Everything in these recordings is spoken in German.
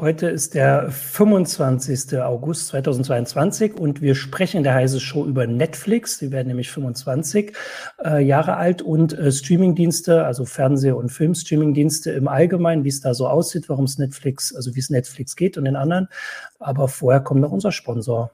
Heute ist der 25. August 2022 und wir sprechen in der Heise Show über Netflix. Sie werden nämlich 25 äh, Jahre alt und äh, Streamingdienste, also Fernseh- und Filmstreamingdienste im Allgemeinen, wie es da so aussieht, warum es Netflix, also wie es Netflix geht und den anderen. Aber vorher kommt noch unser Sponsor.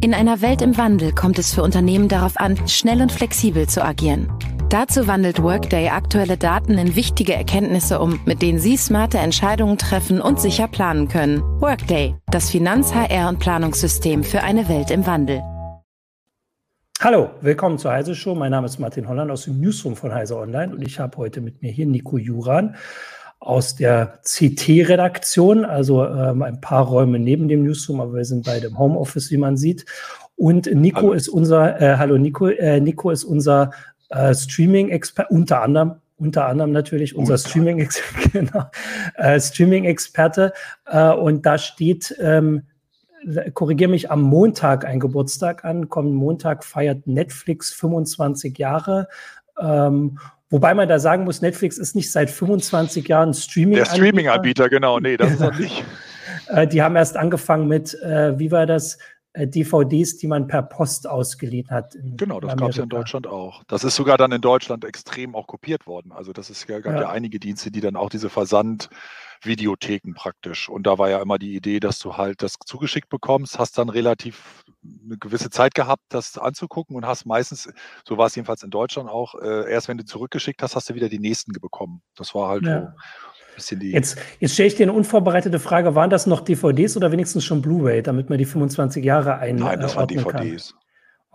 In einer Welt im Wandel kommt es für Unternehmen darauf an, schnell und flexibel zu agieren. Dazu wandelt Workday aktuelle Daten in wichtige Erkenntnisse um, mit denen Sie smarte Entscheidungen treffen und sicher planen können. Workday, das Finanz-, HR- und Planungssystem für eine Welt im Wandel. Hallo, willkommen zur Heise Show. Mein Name ist Martin Holland aus dem Newsroom von Heise Online und ich habe heute mit mir hier Nico Juran aus der CT-Redaktion, also ähm, ein paar Räume neben dem Newsroom, aber wir sind beide im Homeoffice, wie man sieht. Und Nico hallo. ist unser, äh, hallo Nico, äh, Nico ist unser äh, Streaming-Experte, unter anderem, unter anderem natürlich unser Streaming-Experte, genau, äh, Streaming-Experte. Äh, und da steht, ähm, korrigiere mich, am Montag ein Geburtstag an. Kommenden Montag feiert Netflix 25 Jahre. Ähm, Wobei man da sagen muss, Netflix ist nicht seit 25 Jahren Streaming. Der Streaming-Anbieter, genau. Nee, das ist er nicht. Äh, die haben erst angefangen mit, äh, wie war das? Äh, DVDs, die man per Post ausgeliehen hat. Genau, das gab es ja in Deutschland auch. Das ist sogar dann in Deutschland extrem auch kopiert worden. Also das ist ja, gab ja, ja einige Dienste, die dann auch diese Versandvideotheken praktisch. Und da war ja immer die Idee, dass du halt das zugeschickt bekommst, hast dann relativ eine gewisse Zeit gehabt, das anzugucken und hast meistens, so war es jedenfalls in Deutschland auch, äh, erst wenn du zurückgeschickt hast, hast du wieder die nächsten bekommen. Das war halt ja. so Jetzt, jetzt stelle ich dir eine unvorbereitete Frage: Waren das noch DVDs oder wenigstens schon Blu-ray, damit man die 25 Jahre ein? Nein, das waren DVDs. Kann?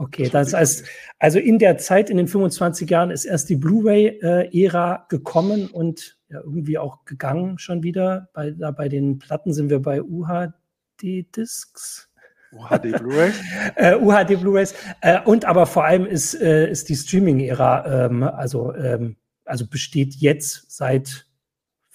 Okay, das, heißt, also in der Zeit, in den 25 Jahren, ist erst die Blu-ray-Ära gekommen und ja, irgendwie auch gegangen schon wieder. Bei, da bei den Platten sind wir bei UHD-Discs. UHD Blu-rays? äh, UHD Blu-rays. Äh, und aber vor allem ist, äh, ist die Streaming-Ära, ähm, also, ähm, also besteht jetzt seit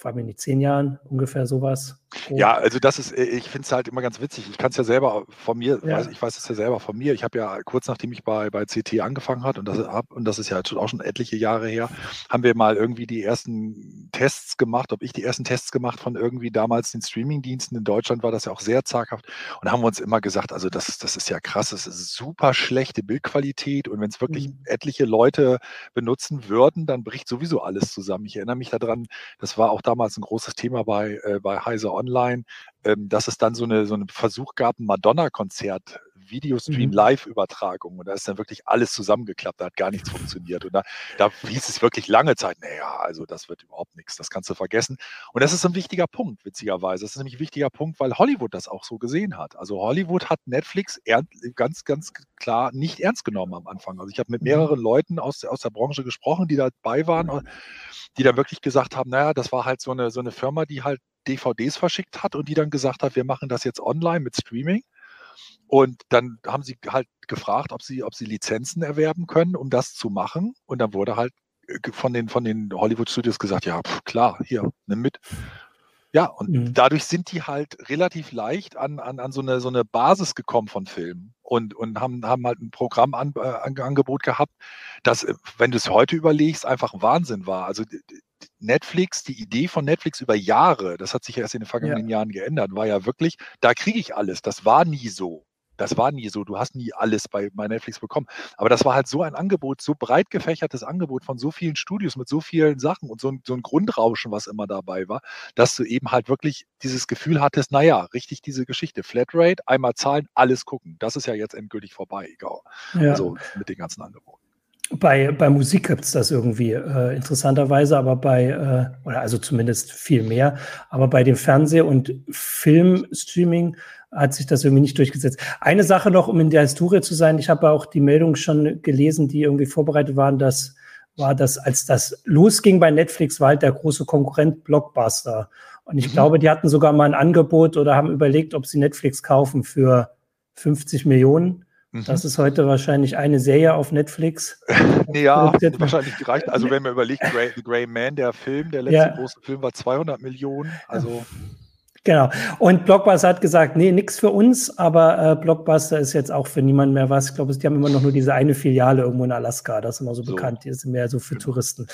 allem in den zehn Jahren ungefähr sowas. Grob. Ja, also das ist, äh, ich finde es halt immer ganz witzig. Ich kann es ja selber von mir, ja. weiß, ich weiß es ja selber von mir. Ich habe ja kurz nachdem ich bei, bei CT angefangen hat und das, hab, und das ist ja auch schon etliche Jahre her, haben wir mal irgendwie die ersten Tests gemacht, ob ich die ersten Tests gemacht von irgendwie damals den Streamingdiensten. In Deutschland war das ja auch sehr zaghaft und haben uns immer gesagt, also das, das ist ja krass, das ist super schlechte Bildqualität und wenn es wirklich mhm. etliche Leute benutzen würden, dann bricht sowieso alles zusammen. Ich erinnere mich daran, das war auch damals ein großes Thema bei, äh, bei Heise online, ähm, dass es dann so eine, so einen Versuch gab, ein Madonna-Konzert, Videostream, mhm. Live-Übertragung. Und da ist dann wirklich alles zusammengeklappt, da hat gar nichts funktioniert. Und da, da hieß es wirklich lange Zeit, naja, also das wird überhaupt nichts, das kannst du vergessen. Und das ist ein wichtiger Punkt, witzigerweise. Das ist nämlich ein wichtiger Punkt, weil Hollywood das auch so gesehen hat. Also Hollywood hat Netflix ganz, ganz klar nicht ernst genommen am Anfang. Also ich habe mit mhm. mehreren Leuten aus, aus der Branche gesprochen, die dabei waren, die dann wirklich gesagt haben, naja, das war halt so eine, so eine Firma, die halt DVDs verschickt hat und die dann gesagt hat, wir machen das jetzt online mit Streaming. Und dann haben sie halt gefragt, ob sie, ob sie Lizenzen erwerben können, um das zu machen. Und dann wurde halt äh, von den, von den Hollywood Studios gesagt, ja, pf, klar, hier, nimm mit. Ja, und mhm. dadurch sind die halt relativ leicht an, an, an so, eine, so eine Basis gekommen von Filmen und, und haben, haben halt ein Programmangebot äh, gehabt, das, äh, wenn du es heute überlegst, einfach Wahnsinn war. Also Netflix, die Idee von Netflix über Jahre, das hat sich erst in den vergangenen ja. Jahren geändert, war ja wirklich, da kriege ich alles. Das war nie so. Das war nie so. Du hast nie alles bei, bei Netflix bekommen. Aber das war halt so ein Angebot, so breit gefächertes Angebot von so vielen Studios mit so vielen Sachen und so ein, so ein Grundrauschen, was immer dabei war, dass du eben halt wirklich dieses Gefühl hattest, naja, richtig diese Geschichte. Flatrate, einmal zahlen, alles gucken. Das ist ja jetzt endgültig vorbei, egal. Ja. Also mit den ganzen Angeboten. Bei, bei Musik gibt es das irgendwie äh, interessanterweise, aber bei, äh, oder also zumindest viel mehr, aber bei dem Fernseh- und Filmstreaming hat sich das irgendwie nicht durchgesetzt. Eine Sache noch, um in der Historie zu sein, ich habe auch die Meldung schon gelesen, die irgendwie vorbereitet waren, dass war das, als das losging bei Netflix, war halt der große Konkurrent Blockbuster. Und ich mhm. glaube, die hatten sogar mal ein Angebot oder haben überlegt, ob sie Netflix kaufen für 50 Millionen. Mhm. Das ist heute wahrscheinlich eine Serie auf Netflix. ja, wahrscheinlich gereicht. Also wenn man überlegt, Grey, The Grey Man, der Film, der letzte ja. große Film war 200 Millionen. Also Genau. Und Blockbuster hat gesagt, nee, nix für uns, aber äh, Blockbuster ist jetzt auch für niemanden mehr was. Ich glaube, die haben immer noch nur diese eine Filiale irgendwo in Alaska, das ist immer so, so. bekannt, die ist mehr so für genau. Touristen.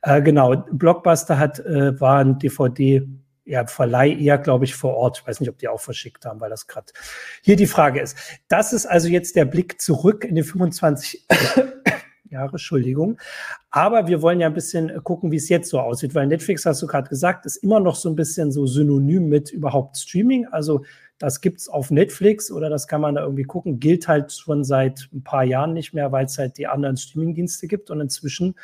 Äh, genau, Blockbuster hat, äh, war ein DVD ja, Verleih eher, glaube ich, vor Ort. Ich weiß nicht, ob die auch verschickt haben, weil das gerade hier die Frage ist. Das ist also jetzt der Blick zurück in die 25 Jahre, Entschuldigung. Aber wir wollen ja ein bisschen gucken, wie es jetzt so aussieht, weil Netflix, hast du gerade gesagt, ist immer noch so ein bisschen so synonym mit überhaupt Streaming. Also das gibt es auf Netflix oder das kann man da irgendwie gucken, gilt halt schon seit ein paar Jahren nicht mehr, weil es halt die anderen Streamingdienste gibt. Und inzwischen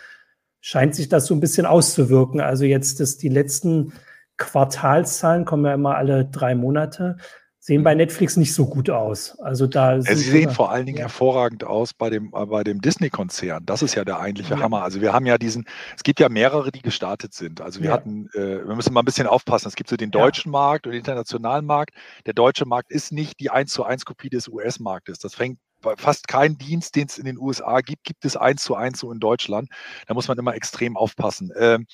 scheint sich das so ein bisschen auszuwirken. Also jetzt ist die letzten Quartalszahlen kommen ja immer alle drei Monate sehen bei Netflix nicht so gut aus. Also da sie sehen vor allen Dingen ja. hervorragend aus bei dem, äh, bei dem Disney-Konzern. Das ist ja der eigentliche ja. Hammer. Also wir haben ja diesen, es gibt ja mehrere, die gestartet sind. Also wir ja. hatten, äh, wir müssen mal ein bisschen aufpassen. Es gibt so den deutschen Markt und den internationalen Markt. Der deutsche Markt ist nicht die 1 zu 1 Kopie des US-Marktes. Das fängt bei fast keinen Dienst, den es in den USA gibt, gibt es 1 zu 1 so in Deutschland. Da muss man immer extrem aufpassen. Ähm,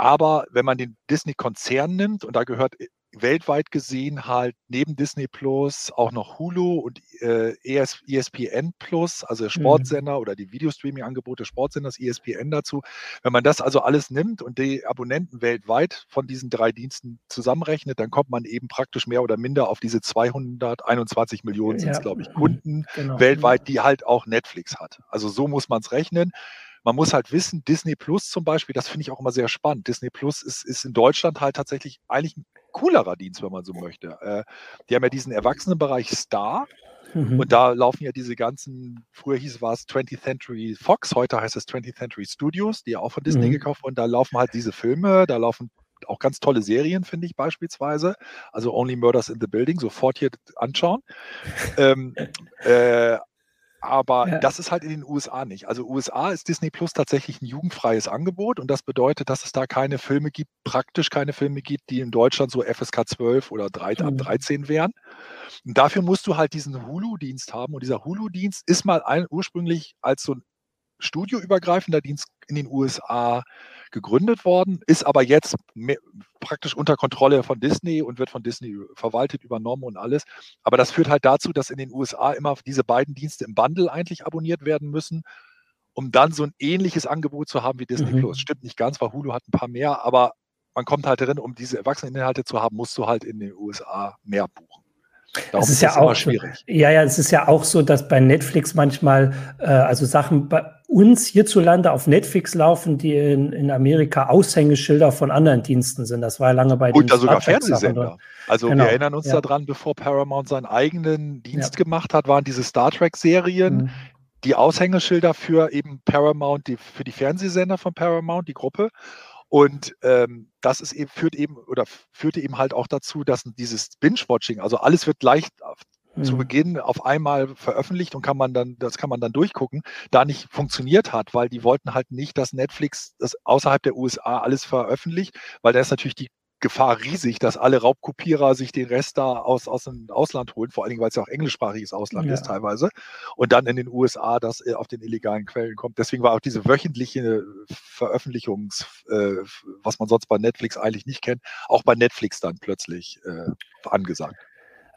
aber wenn man den Disney-Konzern nimmt, und da gehört weltweit gesehen halt neben Disney Plus auch noch Hulu und äh, ES, ESPN Plus, also mhm. Sportsender mhm. oder die Videostreaming-Angebote Sportsenders ESPN dazu. Wenn man das also alles nimmt und die Abonnenten weltweit von diesen drei Diensten zusammenrechnet, dann kommt man eben praktisch mehr oder minder auf diese 221 Millionen, sind es glaube ich, mhm. Kunden genau. weltweit, die halt auch Netflix hat. Also so muss man es rechnen man muss halt wissen, Disney Plus zum Beispiel, das finde ich auch immer sehr spannend. Disney Plus ist, ist in Deutschland halt tatsächlich eigentlich ein coolerer Dienst, wenn man so möchte. Äh, die haben ja diesen Erwachsenenbereich Star. Mhm. Und da laufen ja diese ganzen, früher hieß es 20th Century Fox, heute heißt es 20th Century Studios, die ja auch von Disney mhm. gekauft wurden. Da laufen halt diese Filme, da laufen auch ganz tolle Serien, finde ich beispielsweise. Also Only Murders in the Building, sofort hier anschauen. ähm, äh, aber ja. das ist halt in den USA nicht. Also USA ist Disney Plus tatsächlich ein jugendfreies Angebot und das bedeutet, dass es da keine Filme gibt, praktisch keine Filme gibt, die in Deutschland so FSK 12 oder 3, mhm. 13 wären. Und dafür musst du halt diesen Hulu-Dienst haben und dieser Hulu-Dienst ist mal ein, ursprünglich als so ein studioübergreifender Dienst in den USA gegründet worden, ist aber jetzt mehr, praktisch unter Kontrolle von Disney und wird von Disney verwaltet, übernommen und alles. Aber das führt halt dazu, dass in den USA immer diese beiden Dienste im Bundle eigentlich abonniert werden müssen, um dann so ein ähnliches Angebot zu haben wie Disney mhm. Plus. Stimmt nicht ganz, weil Hulu hat ein paar mehr, aber man kommt halt drin, um diese Erwachseneninhalte zu haben, musst du halt in den USA mehr buchen. Darum es ist, ist ja auch schwierig. Ja, ja, es ist ja auch so, dass bei Netflix manchmal, äh, also Sachen bei uns hierzulande auf Netflix laufen, die in, in Amerika Aushängeschilder von anderen Diensten sind. Das war ja lange bei Und da sogar Fernsehsender. Also genau. wir erinnern uns ja. daran, bevor Paramount seinen eigenen Dienst ja. gemacht hat, waren diese Star Trek-Serien, mhm. die Aushängeschilder für eben Paramount, die, für die Fernsehsender von Paramount, die Gruppe. Und ähm, das ist eben, führt eben oder führte eben halt auch dazu, dass dieses Binge-Watching, also alles wird leicht mhm. zu Beginn auf einmal veröffentlicht und kann man dann, das kann man dann durchgucken, da nicht funktioniert hat, weil die wollten halt nicht, dass Netflix das außerhalb der USA alles veröffentlicht, weil da ist natürlich die Gefahr riesig, dass alle Raubkopierer sich den Rest da aus, aus dem Ausland holen, vor allen Dingen, weil es ja auch englischsprachiges Ausland ja. ist teilweise, und dann in den USA das äh, auf den illegalen Quellen kommt. Deswegen war auch diese wöchentliche Veröffentlichungs, äh, was man sonst bei Netflix eigentlich nicht kennt, auch bei Netflix dann plötzlich äh, angesagt.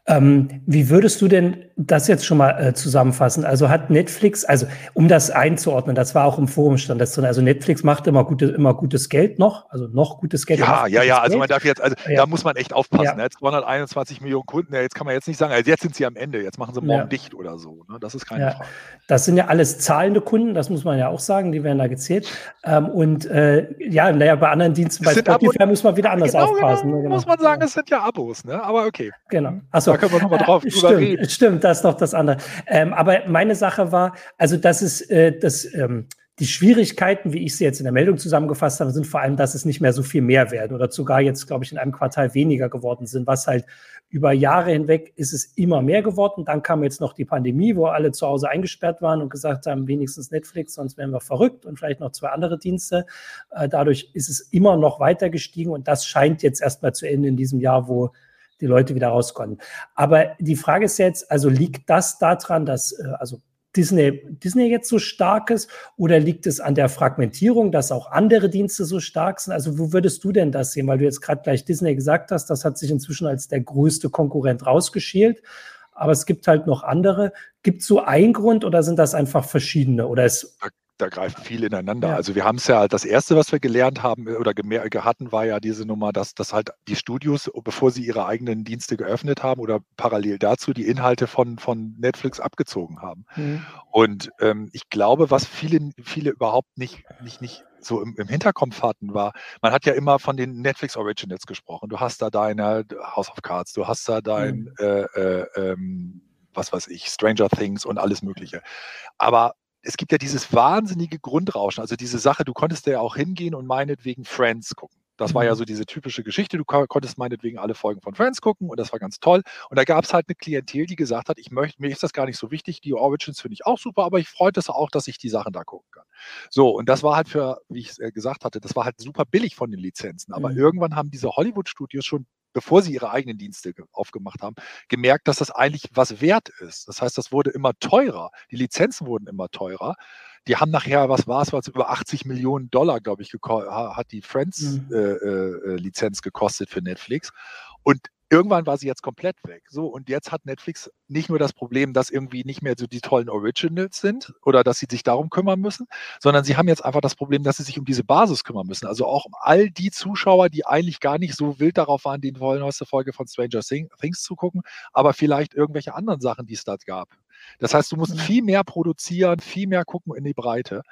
Ähm, wie würdest du denn das jetzt schon mal äh, zusammenfassen? Also hat Netflix, also um das einzuordnen, das war auch im Forum stand das drin. Also Netflix macht immer, gute, immer gutes Geld noch, also noch gutes Geld. Ja, ja, ja. Also man darf jetzt, also ja. da muss man echt aufpassen. Ja. Ne? Jetzt 221 Millionen Kunden, jetzt kann man jetzt nicht sagen, also jetzt sind sie am Ende, jetzt machen sie morgen ja. dicht oder so. Ne? Das ist keine Frage. Das sind ja alles zahlende Kunden, das muss man ja auch sagen, die werden da gezählt. Ähm, und äh, ja, naja, bei anderen Diensten, bei Spotify muss man wieder anders genau, genau aufpassen. Genau, genau. Muss man sagen, es sind ja Abos, ne? aber okay. Genau. Achso, da können wir nochmal drauf äh, drüber reden. Stimmt, das ist noch das andere. Ähm, aber meine Sache war, also das ist äh, das. Ähm, die Schwierigkeiten, wie ich sie jetzt in der Meldung zusammengefasst habe, sind vor allem, dass es nicht mehr so viel mehr werden oder sogar jetzt, glaube ich, in einem Quartal weniger geworden sind, was halt über Jahre hinweg ist es immer mehr geworden. Dann kam jetzt noch die Pandemie, wo alle zu Hause eingesperrt waren und gesagt haben, wenigstens Netflix, sonst wären wir verrückt und vielleicht noch zwei andere Dienste. Äh, dadurch ist es immer noch weiter gestiegen und das scheint jetzt erstmal zu enden in diesem Jahr, wo die Leute wieder raus konnten. Aber die Frage ist jetzt, also liegt das daran, dass äh, also Disney, Disney jetzt so stark ist oder liegt es an der Fragmentierung, dass auch andere Dienste so stark sind? Also wo würdest du denn das sehen? Weil du jetzt gerade gleich Disney gesagt hast, das hat sich inzwischen als der größte Konkurrent rausgeschält. Aber es gibt halt noch andere. Gibt es so einen Grund oder sind das einfach verschiedene? Oder ist da greift viel ineinander. Ja. Also wir haben es ja, das erste, was wir gelernt haben äh, oder hatten, war ja diese Nummer, dass, dass halt die Studios, bevor sie ihre eigenen Dienste geöffnet haben oder parallel dazu die Inhalte von, von Netflix abgezogen haben. Mhm. Und ähm, ich glaube, was viele, viele überhaupt nicht, nicht, nicht so im, im Hinterkopf hatten, war, man hat ja immer von den Netflix Originals gesprochen. Du hast da deine House of Cards, du hast da dein mhm. äh, äh, ähm, was weiß ich, Stranger Things und alles Mögliche. Aber es gibt ja dieses wahnsinnige Grundrauschen, also diese Sache, du konntest ja auch hingehen und meinetwegen Friends gucken. Das war ja mhm. so diese typische Geschichte. Du konntest meinetwegen alle Folgen von Friends gucken und das war ganz toll. Und da gab es halt eine Klientel, die gesagt hat, ich möchte, mir ist das gar nicht so wichtig. Die Origins finde ich auch super, aber ich freut es auch, dass ich die Sachen da gucken kann. So, und das war halt für, wie ich es äh, gesagt hatte, das war halt super billig von den Lizenzen. Aber mhm. irgendwann haben diese Hollywood-Studios schon bevor sie ihre eigenen Dienste aufgemacht haben, gemerkt, dass das eigentlich was wert ist. Das heißt, das wurde immer teurer. Die Lizenzen wurden immer teurer. Die haben nachher, was war es, was über 80 Millionen Dollar, glaube ich, hat die Friends-Lizenz mhm. äh, äh, gekostet für Netflix. Und irgendwann war sie jetzt komplett weg. So, und jetzt hat Netflix nicht nur das Problem, dass irgendwie nicht mehr so die tollen Originals sind oder dass sie sich darum kümmern müssen, sondern sie haben jetzt einfach das Problem, dass sie sich um diese Basis kümmern müssen. Also auch um all die Zuschauer, die eigentlich gar nicht so wild darauf waren, die neueste Folge von Stranger Things zu gucken, aber vielleicht irgendwelche anderen Sachen, die es da gab. Das heißt, du musst viel mehr produzieren, viel mehr gucken in die Breite.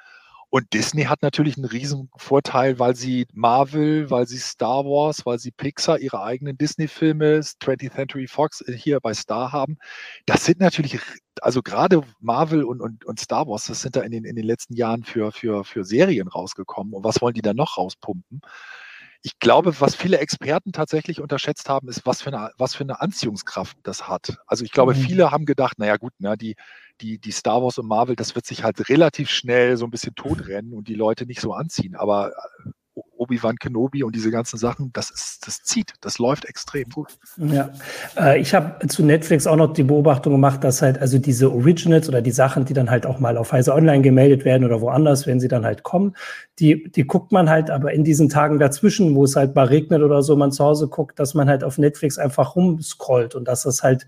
Und Disney hat natürlich einen riesen Vorteil, weil sie Marvel, weil sie Star Wars, weil sie Pixar, ihre eigenen Disney-Filme, 20th Century Fox äh, hier bei Star haben. Das sind natürlich, also gerade Marvel und, und, und Star Wars, das sind da in den, in den letzten Jahren für, für, für Serien rausgekommen. Und was wollen die dann noch rauspumpen? ich glaube, was viele Experten tatsächlich unterschätzt haben, ist, was für eine, was für eine Anziehungskraft das hat. Also ich glaube, mhm. viele haben gedacht, naja gut, na, die, die, die Star Wars und Marvel, das wird sich halt relativ schnell so ein bisschen totrennen und die Leute nicht so anziehen. Aber äh, Obi-Wan Kenobi und diese ganzen Sachen, das ist, das zieht, das läuft extrem gut. Ja, äh, ich habe zu Netflix auch noch die Beobachtung gemacht, dass halt also diese Originals oder die Sachen, die dann halt auch mal auf Heise Online gemeldet werden oder woanders, wenn sie dann halt kommen, die, die guckt man halt aber in diesen Tagen dazwischen, wo es halt mal regnet oder so, man zu Hause guckt, dass man halt auf Netflix einfach rumscrollt und dass das halt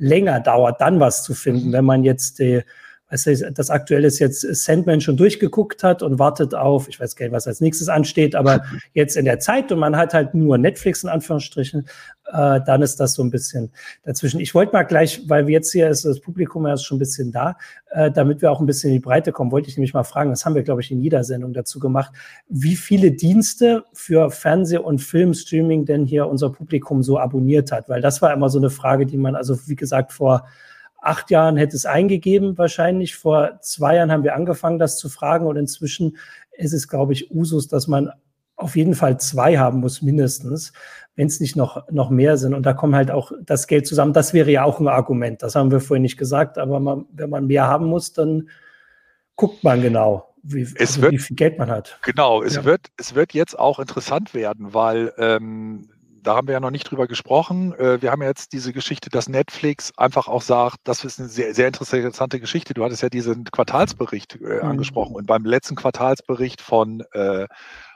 länger dauert, dann was zu finden, mhm. wenn man jetzt die also das aktuelle ist jetzt Sandman schon durchgeguckt hat und wartet auf, ich weiß gar nicht, was als nächstes ansteht, aber jetzt in der Zeit und man hat halt nur Netflix in Anführungsstrichen, äh, dann ist das so ein bisschen dazwischen. Ich wollte mal gleich, weil wir jetzt hier ist das Publikum ja schon ein bisschen da, äh, damit wir auch ein bisschen in die Breite kommen, wollte ich nämlich mal fragen, das haben wir, glaube ich, in jeder Sendung dazu gemacht, wie viele Dienste für Fernseh- und Filmstreaming denn hier unser Publikum so abonniert hat, weil das war immer so eine Frage, die man also, wie gesagt, vor acht Jahren hätte es eingegeben wahrscheinlich. Vor zwei Jahren haben wir angefangen, das zu fragen und inzwischen ist es, glaube ich, Usus, dass man auf jeden Fall zwei haben muss, mindestens, wenn es nicht noch, noch mehr sind. Und da kommt halt auch das Geld zusammen. Das wäre ja auch ein Argument. Das haben wir vorhin nicht gesagt. Aber man, wenn man mehr haben muss, dann guckt man genau, wie, also wird, wie viel Geld man hat. Genau, es, ja. wird, es wird jetzt auch interessant werden, weil ähm, da haben wir ja noch nicht drüber gesprochen. Äh, wir haben jetzt diese Geschichte, dass Netflix einfach auch sagt, das ist eine sehr, sehr interessante Geschichte. Du hattest ja diesen Quartalsbericht äh, mhm. angesprochen und beim letzten Quartalsbericht von, äh,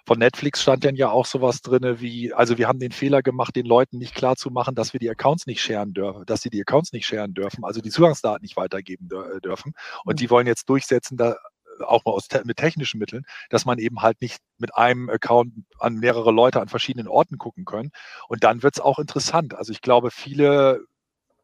von Netflix stand dann ja auch sowas drin wie, also wir haben den Fehler gemacht, den Leuten nicht klar zu machen, dass wir die Accounts nicht scheren dürfen, dass sie die Accounts nicht scheren dürfen, also die Zugangsdaten nicht weitergeben dürfen. Und mhm. die wollen jetzt durchsetzen, da, auch mal aus, mit technischen Mitteln, dass man eben halt nicht mit einem Account an mehrere Leute an verschiedenen Orten gucken können. Und dann wird es auch interessant. Also ich glaube, viele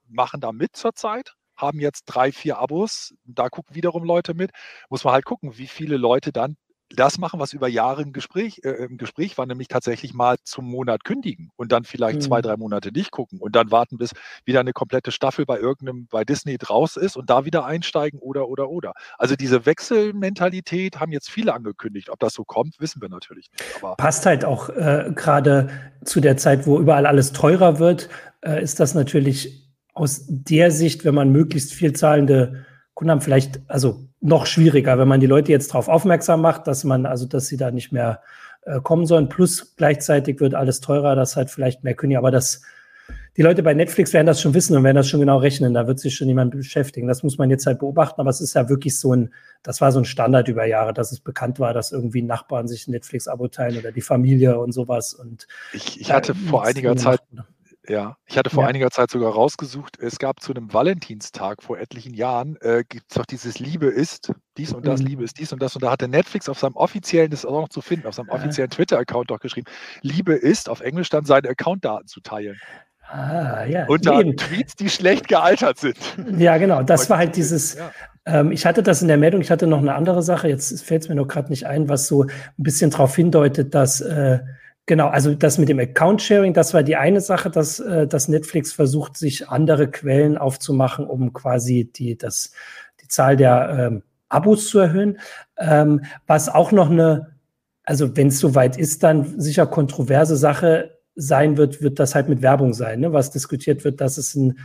machen da mit zurzeit haben jetzt drei, vier Abos, da gucken wiederum Leute mit, muss man halt gucken, wie viele Leute dann das machen, was über Jahre im Gespräch, äh, im Gespräch war, nämlich tatsächlich mal zum Monat kündigen und dann vielleicht mhm. zwei, drei Monate nicht gucken und dann warten, bis wieder eine komplette Staffel bei irgendeinem, bei Disney draus ist und da wieder einsteigen oder, oder, oder. Also diese Wechselmentalität haben jetzt viele angekündigt. Ob das so kommt, wissen wir natürlich nicht. Aber Passt halt auch äh, gerade zu der Zeit, wo überall alles teurer wird, äh, ist das natürlich aus der Sicht, wenn man möglichst viel zahlende Kunden haben, vielleicht, also noch schwieriger, wenn man die Leute jetzt darauf aufmerksam macht, dass man, also dass sie da nicht mehr äh, kommen sollen. Plus gleichzeitig wird alles teurer, das halt vielleicht mehr können. Aber das, die Leute bei Netflix werden das schon wissen und werden das schon genau rechnen. Da wird sich schon jemand beschäftigen. Das muss man jetzt halt beobachten. Aber es ist ja wirklich so ein, das war so ein Standard über Jahre, dass es bekannt war, dass irgendwie Nachbarn sich Netflix-Abo teilen oder die Familie und sowas. Und ich, ich hatte vor einiger Zeit, Ja, ich hatte vor ja. einiger Zeit sogar rausgesucht, es gab zu einem Valentinstag vor etlichen Jahren, äh, gibt es doch dieses Liebe ist, dies und das, mhm. Liebe ist dies und das. Und da hatte Netflix auf seinem offiziellen, das ist auch noch zu finden, auf seinem offiziellen Twitter-Account doch geschrieben, Liebe ist, auf Englisch dann seine Accountdaten zu teilen. Ah, ja. Unter Eben. Tweets, die schlecht gealtert sind. Ja, genau. Das war halt dieses. Ja. Ähm, ich hatte das in der Meldung, ich hatte noch eine andere Sache, jetzt fällt es mir noch gerade nicht ein, was so ein bisschen darauf hindeutet, dass. Äh, Genau, also das mit dem Account-Sharing, das war die eine Sache, dass, äh, dass Netflix versucht, sich andere Quellen aufzumachen, um quasi die, das, die Zahl der ähm, Abos zu erhöhen. Ähm, was auch noch eine, also wenn es soweit ist, dann sicher kontroverse Sache sein wird, wird das halt mit Werbung sein, ne? was diskutiert wird, dass es ein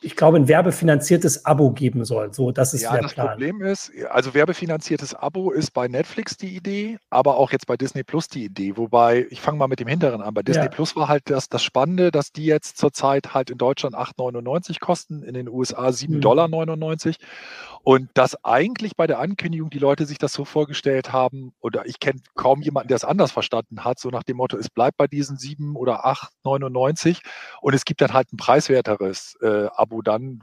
ich glaube, ein werbefinanziertes Abo geben soll. So, das ist ja, der das Plan. Problem ist, also werbefinanziertes Abo ist bei Netflix die Idee, aber auch jetzt bei Disney Plus die Idee. Wobei, ich fange mal mit dem Hinteren an. Bei Disney ja. Plus war halt das, das Spannende, dass die jetzt zurzeit halt in Deutschland 8,99 kosten, in den USA 7,99 mhm. Dollar. Und dass eigentlich bei der Ankündigung die Leute sich das so vorgestellt haben, oder ich kenne kaum jemanden, der es anders verstanden hat, so nach dem Motto, es bleibt bei diesen 7 oder 8,99 und es gibt dann halt ein preiswerteres äh, Abo dann,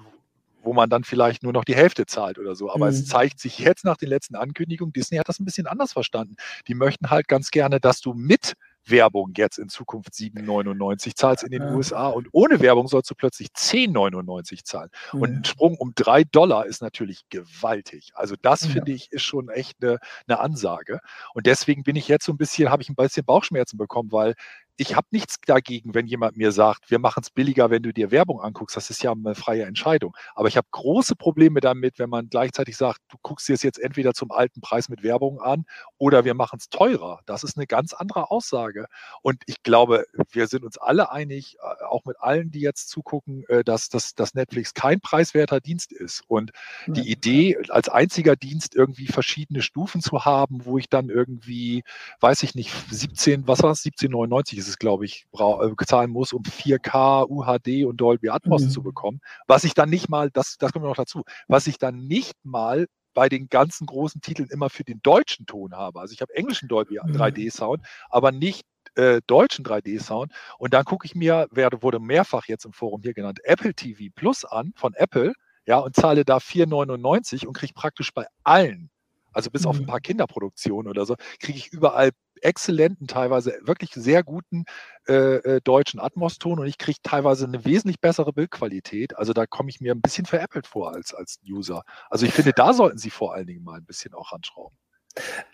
wo man dann vielleicht nur noch die Hälfte zahlt oder so. Aber mhm. es zeigt sich jetzt nach den letzten Ankündigungen, Disney hat das ein bisschen anders verstanden. Die möchten halt ganz gerne, dass du mit Werbung jetzt in Zukunft 7,99 zahlst in den ja. USA und ohne Werbung sollst du plötzlich 10,99 zahlen. Mhm. Und ein Sprung um drei Dollar ist natürlich gewaltig. Also das ja. finde ich ist schon echt eine, eine Ansage. Und deswegen bin ich jetzt so ein bisschen, habe ich ein bisschen Bauchschmerzen bekommen, weil ich habe nichts dagegen, wenn jemand mir sagt, wir machen es billiger, wenn du dir Werbung anguckst. Das ist ja eine freie Entscheidung. Aber ich habe große Probleme damit, wenn man gleichzeitig sagt, du guckst dir es jetzt entweder zum alten Preis mit Werbung an oder wir machen es teurer. Das ist eine ganz andere Aussage. Und ich glaube, wir sind uns alle einig, äh, auch mit allen, die jetzt zugucken, äh, dass, dass, dass Netflix kein preiswerter Dienst ist. Und die Idee, als einziger Dienst irgendwie verschiedene Stufen zu haben, wo ich dann irgendwie, weiß ich nicht, 17, was war es, 17,99 ist es, glaube ich, äh, zahlen muss, um 4K, UHD und Dolby Atmos mhm. zu bekommen. Was ich dann nicht mal, das, das kommt noch dazu, was ich dann nicht mal bei den ganzen großen Titeln immer für den deutschen Ton habe. Also ich habe englischen Dolby mhm. 3D-Sound, aber nicht äh, deutschen 3D-Sound. Und dann gucke ich mir, werde, wurde mehrfach jetzt im Forum hier genannt, Apple TV Plus an von Apple, ja, und zahle da 4,99 und kriege praktisch bei allen also bis auf ein mhm. paar Kinderproduktionen oder so, kriege ich überall exzellenten, teilweise wirklich sehr guten äh, äh, deutschen Atmos-Ton und ich kriege teilweise eine wesentlich bessere Bildqualität. Also da komme ich mir ein bisschen veräppelt vor als, als User. Also ich finde, da sollten Sie vor allen Dingen mal ein bisschen auch ranschrauben.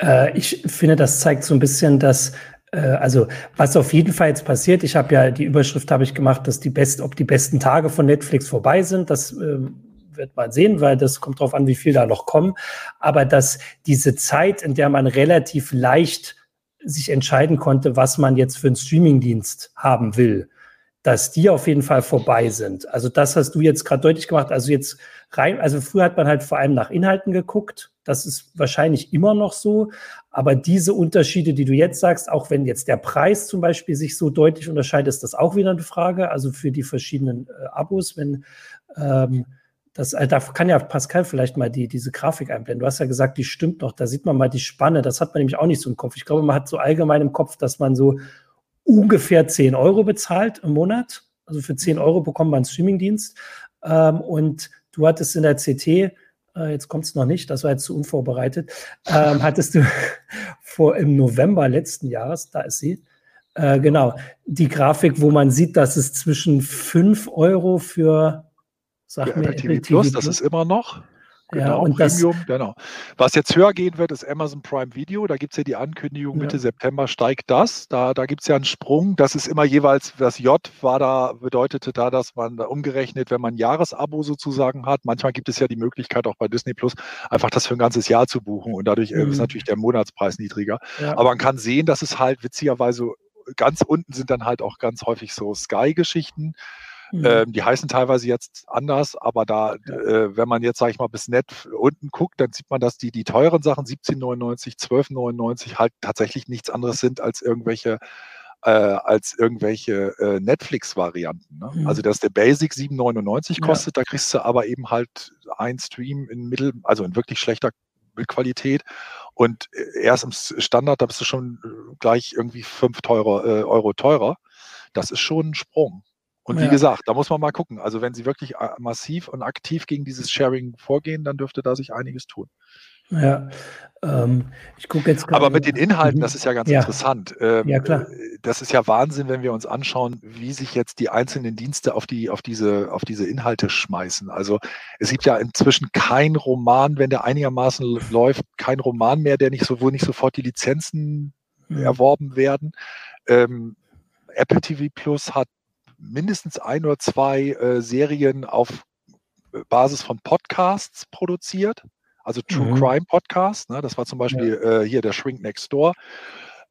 Äh, ich finde, das zeigt so ein bisschen, dass äh, also was auf jeden Fall jetzt passiert, ich habe ja die Überschrift habe ich gemacht, dass die best, ob die besten Tage von Netflix vorbei sind. Das ähm, wird man sehen, weil das kommt darauf an, wie viel da noch kommen. Aber dass diese Zeit, in der man relativ leicht sich entscheiden konnte, was man jetzt für einen Streamingdienst haben will, dass die auf jeden Fall vorbei sind. Also das hast du jetzt gerade deutlich gemacht. Also jetzt rein, also früher hat man halt vor allem nach Inhalten geguckt. Das ist wahrscheinlich immer noch so. Aber diese Unterschiede, die du jetzt sagst, auch wenn jetzt der Preis zum Beispiel sich so deutlich unterscheidet, ist das auch wieder eine Frage. Also für die verschiedenen äh, Abos, wenn ähm, das, äh, da kann ja Pascal vielleicht mal die, diese Grafik einblenden. Du hast ja gesagt, die stimmt noch. Da sieht man mal die Spanne. Das hat man nämlich auch nicht so im Kopf. Ich glaube, man hat so allgemein im Kopf, dass man so ungefähr 10 Euro bezahlt im Monat. Also für 10 Euro bekommt man einen Streamingdienst. Ähm, und du hattest in der CT, äh, jetzt kommt es noch nicht, das war jetzt zu unvorbereitet, ähm, hattest du vor im November letzten Jahres, da ist sie, äh, genau, die Grafik, wo man sieht, dass es zwischen 5 Euro für Sag mir Apple TV, Plus, TV das ist immer noch. Genau, ja, und Premium, das, genau. Was jetzt höher gehen wird, ist Amazon Prime Video. Da gibt es ja die Ankündigung, Mitte ja. September steigt das. Da, da gibt es ja einen Sprung. Das ist immer jeweils, das J war da, bedeutete da, dass man da umgerechnet, wenn man ein Jahresabo sozusagen hat. Manchmal gibt es ja die Möglichkeit, auch bei Disney Plus, einfach das für ein ganzes Jahr zu buchen. Und dadurch mhm. ist natürlich der Monatspreis niedriger. Ja. Aber man kann sehen, dass es halt witzigerweise ganz unten sind dann halt auch ganz häufig so Sky-Geschichten. Mhm. Ähm, die heißen teilweise jetzt anders, aber da, äh, wenn man jetzt, sage ich mal, bis nett unten guckt, dann sieht man, dass die, die teuren Sachen 17,99, 12,99 halt tatsächlich nichts anderes sind als irgendwelche äh, als irgendwelche äh, Netflix-Varianten. Ne? Mhm. Also dass der Basic 7,99 kostet, ja. da kriegst du aber eben halt ein Stream in Mittel, also in wirklich schlechter Bildqualität. Und äh, erst im Standard, da bist du schon äh, gleich irgendwie fünf teurer, äh, Euro teurer. Das ist schon ein Sprung. Und wie ja. gesagt, da muss man mal gucken. Also wenn sie wirklich äh, massiv und aktiv gegen dieses Sharing vorgehen, dann dürfte da sich einiges tun. Ja, ähm, ich gucke jetzt gerade. Aber mit den Inhalten, mhm. das ist ja ganz ja. interessant. Ähm, ja, klar. Das ist ja Wahnsinn, wenn wir uns anschauen, wie sich jetzt die einzelnen Dienste auf, die, auf, diese, auf diese Inhalte schmeißen. Also es gibt ja inzwischen kein Roman, wenn der einigermaßen läuft, kein Roman mehr, der nicht so, wo nicht sofort die Lizenzen mhm. erworben werden. Ähm, Apple TV Plus hat mindestens ein oder zwei äh, Serien auf Basis von Podcasts produziert also True mhm. Crime Podcast. Ne? Das war zum Beispiel ja. äh, hier der Shrink Next Door.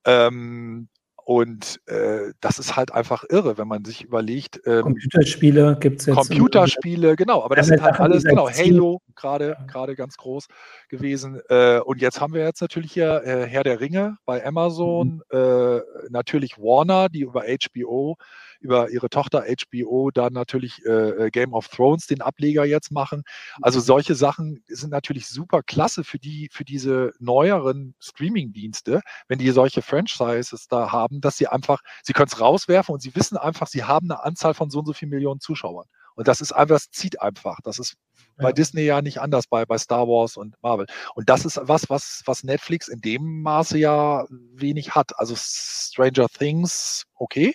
Ähm, und äh, das ist halt einfach irre, wenn man sich überlegt. Ähm, Computerspiele gibt es jetzt. Computerspiele, genau, aber das sind halt alles, genau, Halo gerade gerade ganz groß gewesen. Äh, und jetzt haben wir jetzt natürlich hier äh, Herr der Ringe bei Amazon, mhm. Äh, natürlich Warner, die über HBO über ihre Tochter HBO dann natürlich äh, äh, Game of Thrones, den Ableger jetzt machen. Also mhm. solche Sachen sind natürlich super klasse für die, für diese neueren Streaming-Dienste, wenn die solche Franchises da haben, dass sie einfach, sie können es rauswerfen und sie wissen einfach, sie haben eine Anzahl von so und so vielen Millionen Zuschauern. Und das ist einfach, das zieht einfach. Das ist ja. bei Disney ja nicht anders, bei, bei Star Wars und Marvel. Und das ist was, was, was Netflix in dem Maße ja wenig hat. Also Stranger Things, okay.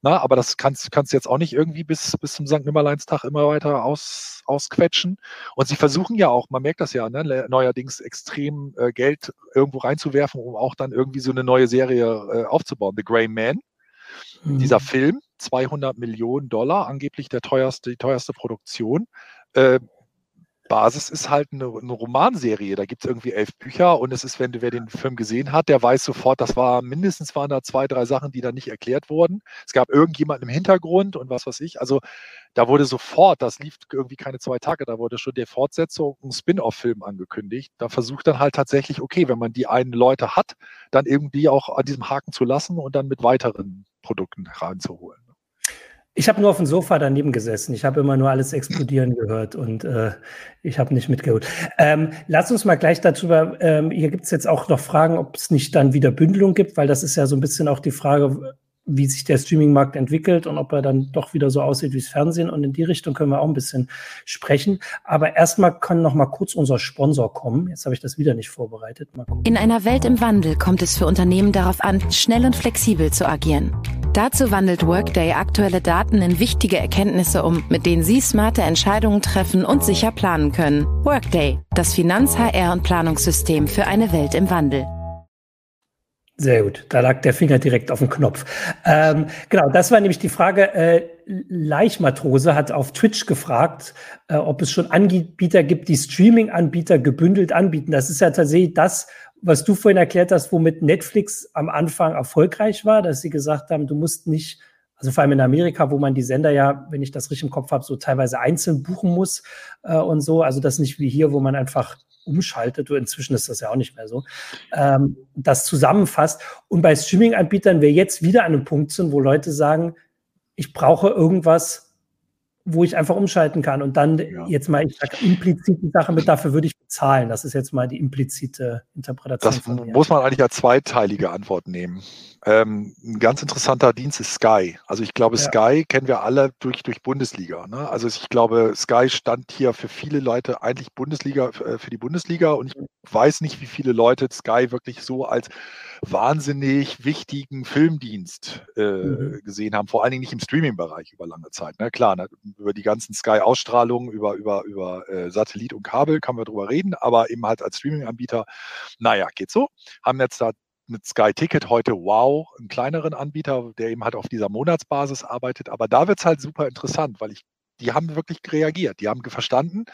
Na, aber das kannst, kannst du jetzt auch nicht irgendwie bis, bis zum St. Nimmerleinstag immer weiter aus, ausquetschen. Und sie versuchen ja auch, man merkt das ja, ne, neuerdings extrem äh, Geld irgendwo reinzuwerfen, um auch dann irgendwie so eine neue Serie äh, aufzubauen. The Grey Man, mhm. dieser Film, 200 Millionen Dollar, angeblich der teuerste, die teuerste Produktion. Äh, Basis ist halt eine, eine Romanserie. Da gibt es irgendwie elf Bücher und es ist, wenn wer den Film gesehen hat, der weiß sofort, das war mindestens waren da zwei, drei Sachen, die da nicht erklärt wurden. Es gab irgendjemanden im Hintergrund und was weiß ich. Also da wurde sofort, das lief irgendwie keine zwei Tage, da wurde schon der Fortsetzung, ein Spin-off-Film angekündigt. Da versucht dann halt tatsächlich, okay, wenn man die einen Leute hat, dann irgendwie auch an diesem Haken zu lassen und dann mit weiteren Produkten reinzuholen. Ich habe nur auf dem Sofa daneben gesessen. Ich habe immer nur alles explodieren gehört und äh, ich habe nicht mitgehört. Ähm, lass uns mal gleich darüber, ähm, hier gibt es jetzt auch noch Fragen, ob es nicht dann wieder Bündelung gibt, weil das ist ja so ein bisschen auch die Frage, wie sich der Streaming-Markt entwickelt und ob er dann doch wieder so aussieht wie das Fernsehen. Und in die Richtung können wir auch ein bisschen sprechen. Aber erstmal kann noch mal kurz unser Sponsor kommen. Jetzt habe ich das wieder nicht vorbereitet. In einer Welt im Wandel kommt es für Unternehmen darauf an, schnell und flexibel zu agieren. Dazu wandelt Workday aktuelle Daten in wichtige Erkenntnisse um, mit denen Sie smarte Entscheidungen treffen und sicher planen können. Workday, das Finanz-, HR- und Planungssystem für eine Welt im Wandel. Sehr gut, da lag der Finger direkt auf dem Knopf. Ähm, genau, das war nämlich die Frage. Äh, Leichmatrose hat auf Twitch gefragt, äh, ob es schon Anbieter gibt, die Streaming-Anbieter gebündelt anbieten. Das ist ja tatsächlich das, was du vorhin erklärt hast, womit Netflix am Anfang erfolgreich war, dass sie gesagt haben, du musst nicht, also vor allem in Amerika, wo man die Sender ja, wenn ich das richtig im Kopf habe, so teilweise einzeln buchen muss äh, und so. Also das nicht wie hier, wo man einfach umschaltet, inzwischen ist das ja auch nicht mehr so, ähm, das zusammenfasst. Und bei Streaming-Anbietern wir jetzt wieder an einem Punkt sind, wo Leute sagen, ich brauche irgendwas, wo ich einfach umschalten kann und dann ja. jetzt mal, ich sage implizit die Sache mit, dafür würde ich bezahlen. Das ist jetzt mal die implizite Interpretation. Das muss man eigentlich als zweiteilige Antwort nehmen. Ähm, ein ganz interessanter Dienst ist Sky. Also ich glaube, ja. Sky kennen wir alle durch, durch Bundesliga. Ne? Also ich glaube, Sky stand hier für viele Leute eigentlich Bundesliga, äh, für die Bundesliga und ich weiß nicht, wie viele Leute Sky wirklich so als wahnsinnig wichtigen Filmdienst äh, mhm. gesehen haben, vor allen Dingen nicht im Streaming-Bereich über lange Zeit. Ne? Klar, ne? über die ganzen Sky-Ausstrahlungen, über, über, über äh, Satellit und Kabel kann man drüber reden, aber eben halt als Streaming-Anbieter, naja, geht so. Haben jetzt da mit Sky Ticket heute Wow, einen kleineren Anbieter, der eben halt auf dieser Monatsbasis arbeitet. Aber da wird es halt super interessant, weil ich, die haben wirklich reagiert. Die haben verstanden,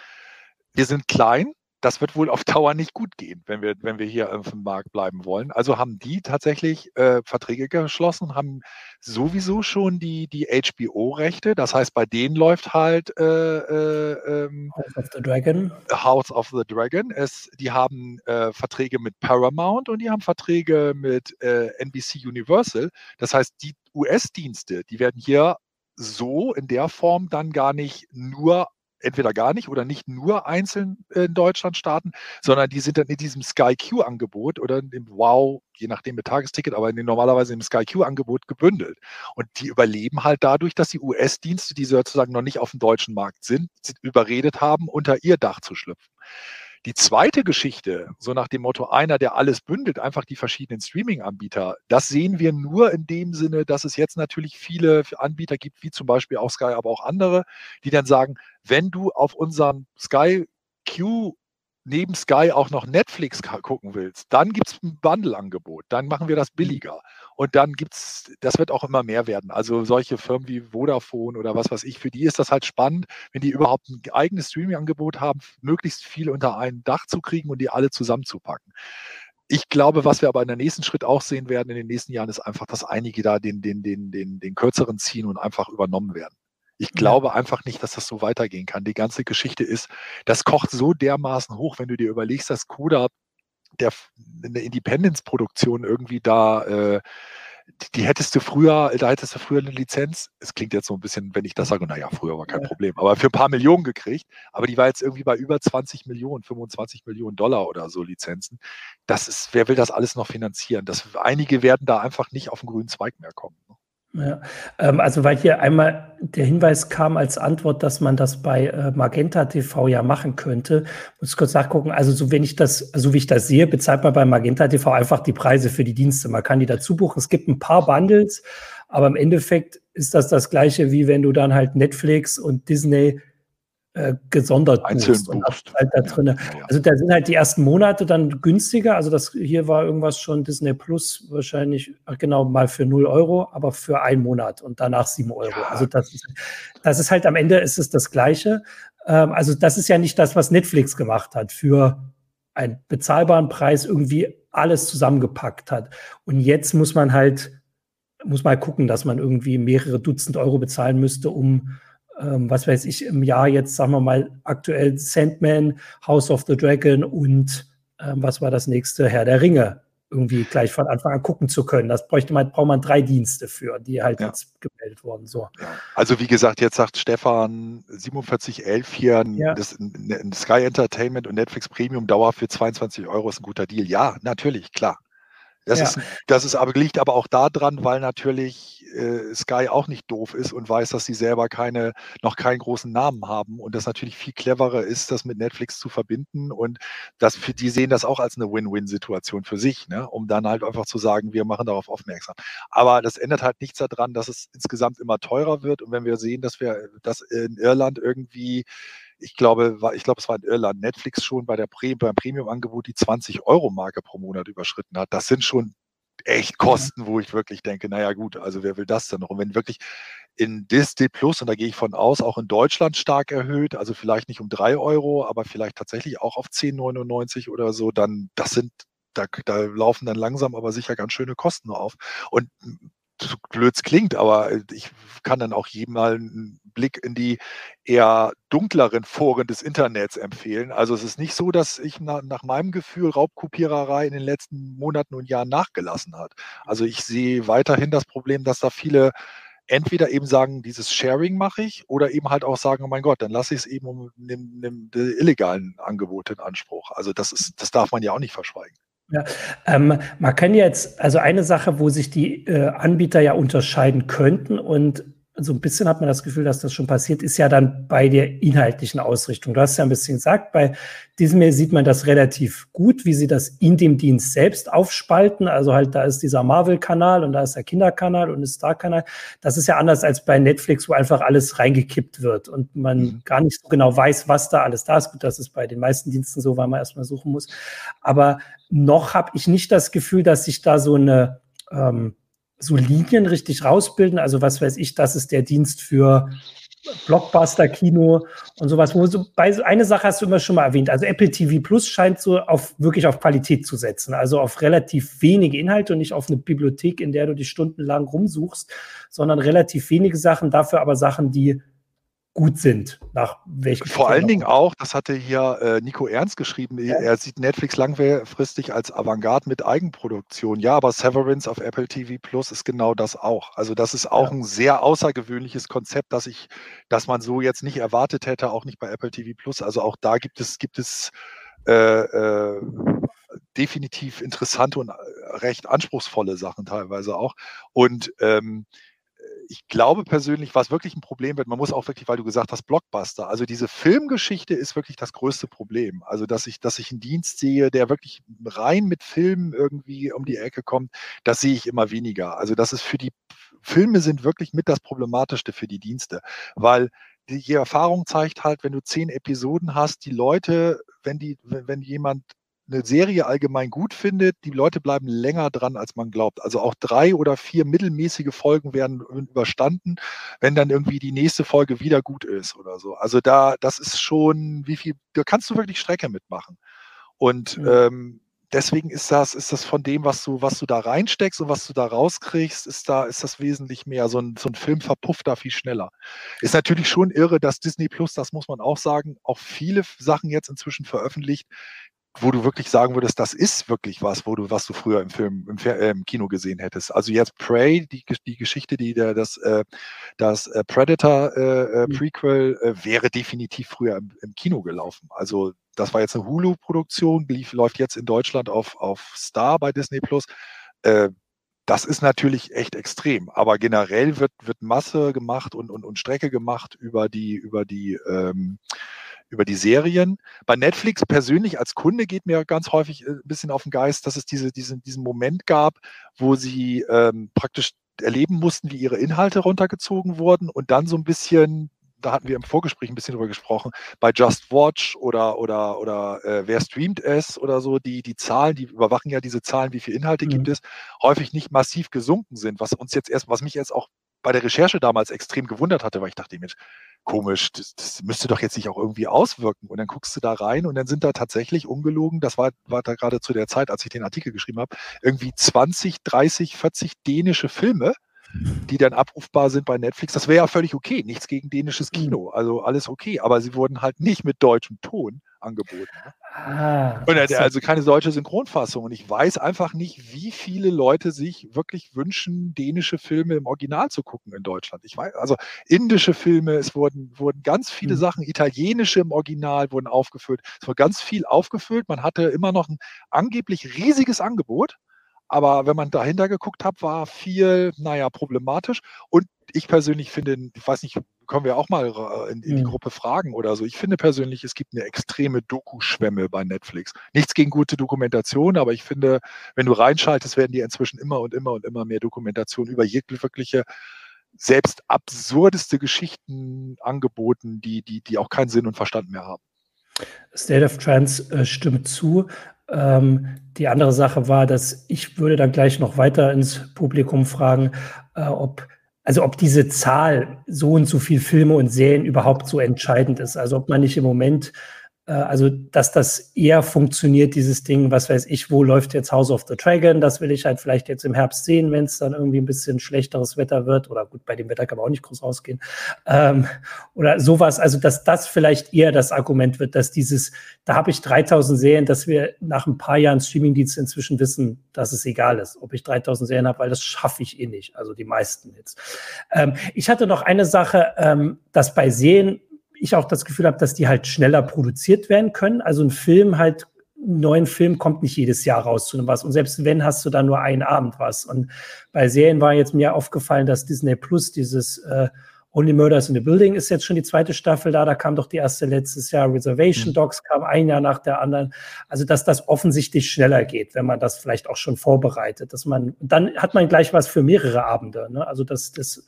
wir sind klein, das wird wohl auf Dauer nicht gut gehen, wenn wir, wenn wir hier auf dem Markt bleiben wollen. Also haben die tatsächlich äh, Verträge geschlossen, haben sowieso schon die, die HBO-Rechte. Das heißt, bei denen läuft halt äh, äh, ähm, House of the Dragon. House of the Dragon. Es, die haben äh, Verträge mit Paramount und die haben Verträge mit äh, NBC Universal. Das heißt, die US-Dienste, die werden hier so in der Form dann gar nicht nur entweder gar nicht oder nicht nur einzeln in Deutschland starten, sondern die sind dann in diesem Sky Q-Angebot oder im Wow, je nachdem mit Tagesticket, aber normalerweise im Sky Q-Angebot gebündelt. Und die überleben halt dadurch, dass die US-Dienste, die sozusagen noch nicht auf dem deutschen Markt sind, überredet haben, unter ihr Dach zu schlüpfen. Die zweite Geschichte, so nach dem Motto, einer, der alles bündelt, einfach die verschiedenen Streaming-Anbieter, das sehen wir nur in dem Sinne, dass es jetzt natürlich viele Anbieter gibt, wie zum Beispiel auch Sky, aber auch andere, die dann sagen, wenn du auf unserem Sky Q neben Sky auch noch Netflix gucken willst, dann gibt es ein Bundle-Angebot, dann machen wir das mhm. billiger. Und dann gibt es, das wird auch immer mehr werden. Also solche Firmen wie Vodafone oder was weiß ich, für die ist das halt spannend, wenn die überhaupt ein eigenes Streaming-Angebot haben, möglichst viel unter ein Dach zu kriegen und die alle zusammenzupacken. Ich glaube, was wir aber in der nächsten Schritt auch sehen werden in den nächsten Jahren, ist einfach, dass einige da den, den, den, den, den kürzeren ziehen und einfach übernommen werden. Ich glaube ja. einfach nicht, dass das so weitergehen kann. Die ganze Geschichte ist, das kocht so dermaßen hoch, wenn du dir überlegst, dass Koda der eine Independence-Produktion irgendwie da, äh, die, die, hättest du früher, da hättest du früher eine Lizenz, es klingt jetzt so ein bisschen, wenn ich das sage, naja, früher war kein ja. Problem, aber für ein paar Millionen gekriegt, aber die war jetzt irgendwie bei über 20 Millionen, 25 Millionen Dollar oder so Lizenzen. Das ist, wer will das alles noch finanzieren? Das, einige werden da einfach nicht auf den grünen Zweig mehr kommen. Ne? Ja, ähm, also weil hier einmal der Hinweis kam als Antwort, dass man das bei äh, Magenta TV ja machen könnte. Muss ich kurz nachgucken. Also so wenn ich das, so wie ich das sehe, bezahlt man bei Magenta TV einfach die Preise für die Dienste. Man kann die dazu buchen. Es gibt ein paar Bundles, aber im Endeffekt ist das das gleiche, wie wenn du dann halt Netflix und Disney äh, gesondert Einzeln buchst. Halt da drin. Ja, ja. Also da sind halt die ersten Monate dann günstiger. Also das hier war irgendwas schon Disney Plus wahrscheinlich, genau, mal für 0 Euro, aber für einen Monat und danach 7 Euro. Also das ist, das ist halt am Ende ist es das Gleiche. Ähm, also das ist ja nicht das, was Netflix gemacht hat, für einen bezahlbaren Preis irgendwie alles zusammengepackt hat. Und jetzt muss man halt, muss mal gucken, dass man irgendwie mehrere Dutzend Euro bezahlen müsste, um ähm, was weiß ich, im Jahr jetzt, sagen wir mal, aktuell Sandman, House of the Dragon und ähm, was war das nächste, Herr der Ringe, irgendwie gleich von Anfang an gucken zu können. Das bräuchte man, braucht man drei Dienste für, die halt ja. jetzt gemeldet wurden. So. Also wie gesagt, jetzt sagt Stefan 4711 hier, ja. das, ein Sky Entertainment und Netflix Premium Dauer für 22 Euro ist ein guter Deal. Ja, natürlich, klar. Das, ja. ist, das ist aber, liegt aber auch daran, weil natürlich äh, Sky auch nicht doof ist und weiß, dass sie selber keine, noch keinen großen Namen haben und das natürlich viel cleverer ist, das mit Netflix zu verbinden und das für die sehen das auch als eine Win-Win-Situation für sich, ne? um dann halt einfach zu sagen, wir machen darauf aufmerksam. Aber das ändert halt nichts daran, dass es insgesamt immer teurer wird und wenn wir sehen, dass wir das in Irland irgendwie ich glaube, war, ich glaube, es war in Irland, Netflix schon bei der beim Premium-Angebot die 20-Euro-Marke pro Monat überschritten hat. Das sind schon echt Kosten, wo ich wirklich denke, naja gut, also wer will das denn noch? Und wenn wirklich in Disney Plus, und da gehe ich von aus, auch in Deutschland stark erhöht, also vielleicht nicht um drei Euro, aber vielleicht tatsächlich auch auf 10,99 oder so, dann das sind, da, da laufen dann langsam aber sicher ganz schöne Kosten auf. Und so blöd klingt, aber ich kann dann auch jedem mal einen Blick in die eher dunkleren Foren des Internets empfehlen. Also es ist nicht so, dass ich nach, nach meinem Gefühl Raubkopiererei in den letzten Monaten und Jahren nachgelassen hat. Also ich sehe weiterhin das Problem, dass da viele entweder eben sagen, dieses Sharing mache ich, oder eben halt auch sagen, oh mein Gott, dann lasse ich es eben um nimm, die illegalen Angebote in Anspruch. Also das ist, das darf man ja auch nicht verschweigen. Ja, ähm, man kann jetzt, also eine Sache, wo sich die äh, Anbieter ja unterscheiden könnten und so ein bisschen hat man das Gefühl, dass das schon passiert, ist ja dann bei der inhaltlichen Ausrichtung. Du hast ja ein bisschen gesagt, bei diesem sieht man das relativ gut, wie sie das in dem Dienst selbst aufspalten. Also halt, da ist dieser Marvel-Kanal und da ist der Kinderkanal und der Star-Kanal. Das ist ja anders als bei Netflix, wo einfach alles reingekippt wird und man mhm. gar nicht so genau weiß, was da alles da ist. Gut, das ist bei den meisten Diensten so, weil man erstmal suchen muss. Aber noch habe ich nicht das Gefühl, dass sich da so eine ähm, so Linien richtig rausbilden. Also was weiß ich, das ist der Dienst für Blockbuster-Kino und sowas. Wo so, bei, eine Sache hast du immer schon mal erwähnt. Also Apple TV Plus scheint so auf wirklich auf Qualität zu setzen. Also auf relativ wenige Inhalte und nicht auf eine Bibliothek, in der du dich stundenlang rumsuchst, sondern relativ wenige Sachen, dafür aber Sachen, die gut sind. Nach welchen Vor allen Dingen auch, das hatte hier äh, Nico Ernst geschrieben, ja. er sieht Netflix langfristig als Avantgarde mit Eigenproduktion. Ja, aber Severance auf Apple TV Plus ist genau das auch. Also das ist auch ja. ein sehr außergewöhnliches Konzept, das ich, dass man so jetzt nicht erwartet hätte, auch nicht bei Apple TV Plus. Also auch da gibt es, gibt es äh, äh, definitiv interessante und äh, recht anspruchsvolle Sachen teilweise auch. Und ähm, ich glaube persönlich, was wirklich ein Problem wird, man muss auch wirklich, weil du gesagt hast, Blockbuster. Also diese Filmgeschichte ist wirklich das größte Problem. Also dass ich, dass ich einen Dienst sehe, der wirklich rein mit Filmen irgendwie um die Ecke kommt, das sehe ich immer weniger. Also das ist für die Filme sind wirklich mit das Problematischste für die Dienste, weil die Erfahrung zeigt halt, wenn du zehn Episoden hast, die Leute, wenn die, wenn jemand eine Serie allgemein gut findet, die Leute bleiben länger dran, als man glaubt. Also auch drei oder vier mittelmäßige Folgen werden überstanden, wenn dann irgendwie die nächste Folge wieder gut ist oder so. Also da, das ist schon, wie viel, da kannst du wirklich Strecke mitmachen. Und mhm. ähm, deswegen ist das, ist das von dem, was du, was du da reinsteckst und was du da rauskriegst, ist da, ist das wesentlich mehr. So ein, so ein Film verpufft da viel schneller. Ist natürlich schon irre, dass Disney Plus, das muss man auch sagen, auch viele Sachen jetzt inzwischen veröffentlicht, wo du wirklich sagen würdest, das ist wirklich was, wo du, was du früher im Film, im, äh, im Kino gesehen hättest. Also jetzt Prey, die, die Geschichte, die der, das, äh, das äh, Predator äh, äh, mhm. Prequel äh, wäre definitiv früher im, im, Kino gelaufen. Also das war jetzt eine Hulu-Produktion, läuft jetzt in Deutschland auf, auf Star bei Disney Plus. Äh, das ist natürlich echt extrem, aber generell wird, wird Masse gemacht und, und, und Strecke gemacht über die, über die ähm, über die Serien. Bei Netflix persönlich als Kunde geht mir ganz häufig äh, ein bisschen auf den Geist, dass es diese, diesen, diesen Moment gab, wo sie ähm, praktisch erleben mussten, wie ihre Inhalte runtergezogen wurden und dann so ein bisschen da hatten wir im Vorgespräch ein bisschen drüber gesprochen, bei Just Watch oder oder oder äh, wer streamt es oder so, die die Zahlen, die überwachen ja diese Zahlen, wie viele Inhalte mhm. gibt es, häufig nicht massiv gesunken sind, was uns jetzt erst, was mich jetzt auch bei der Recherche damals extrem gewundert hatte, weil ich dachte, Mensch, komisch, das, das, müsste doch jetzt sich auch irgendwie auswirken. Und dann guckst du da rein und dann sind da tatsächlich ungelogen, das war, war da gerade zu der Zeit, als ich den Artikel geschrieben habe, irgendwie 20, 30, 40 dänische Filme, die dann abrufbar sind bei Netflix. Das wäre ja völlig okay, nichts gegen dänisches mhm. Kino, also alles okay, aber sie wurden halt nicht mit deutschem Ton angeboten. Ne? Ah, und er, also keine deutsche Synchronfassung. Und ich weiß einfach nicht, wie viele Leute sich wirklich wünschen, dänische Filme im Original zu gucken in Deutschland. Ich weiß, also indische Filme, es wurden, wurden ganz viele mhm. Sachen, italienische im Original wurden aufgefüllt. Es wurde ganz viel aufgefüllt. Man hatte immer noch ein angeblich riesiges Angebot. Aber wenn man dahinter geguckt hat, war viel, naja, problematisch. Und ich persönlich finde, ich weiß nicht, können wir auch mal in, in die mhm. Gruppe fragen oder so. Ich finde persönlich, es gibt eine extreme Doku-Schwemme bei Netflix. Nichts gegen gute Dokumentation, aber ich finde, wenn du reinschaltest, werden dir inzwischen immer und immer und immer mehr Dokumentationen über jegliche selbst absurdeste Geschichten angeboten, die, die, die auch keinen Sinn und Verstand mehr haben. State of Trans äh, stimmt zu. Ähm, die andere Sache war, dass ich würde dann gleich noch weiter ins Publikum fragen, äh, ob also ob diese Zahl so und so viel Filme und Serien überhaupt so entscheidend ist. Also ob man nicht im Moment also dass das eher funktioniert, dieses Ding, was weiß ich, wo läuft jetzt House of the Dragon, das will ich halt vielleicht jetzt im Herbst sehen, wenn es dann irgendwie ein bisschen schlechteres Wetter wird, oder gut, bei dem Wetter kann man auch nicht groß rausgehen, ähm, oder sowas, also dass das vielleicht eher das Argument wird, dass dieses, da habe ich 3000 Serien, dass wir nach ein paar Jahren Streamingdienst inzwischen wissen, dass es egal ist, ob ich 3000 Serien habe, weil das schaffe ich eh nicht, also die meisten jetzt. Ähm, ich hatte noch eine Sache, ähm, dass bei Serien ich auch das Gefühl habe, dass die halt schneller produziert werden können. Also ein Film halt, einen neuen Film kommt nicht jedes Jahr raus zu einem was. Und selbst wenn, hast du dann nur einen Abend was. Und bei Serien war jetzt mir aufgefallen, dass Disney Plus dieses äh, Only Murders in the Building ist jetzt schon die zweite Staffel da. Da kam doch die erste letztes Jahr. Reservation mhm. Dogs kam ein Jahr nach der anderen. Also, dass das offensichtlich schneller geht, wenn man das vielleicht auch schon vorbereitet. Dass man, dann hat man gleich was für mehrere Abende. Ne? Also, das, das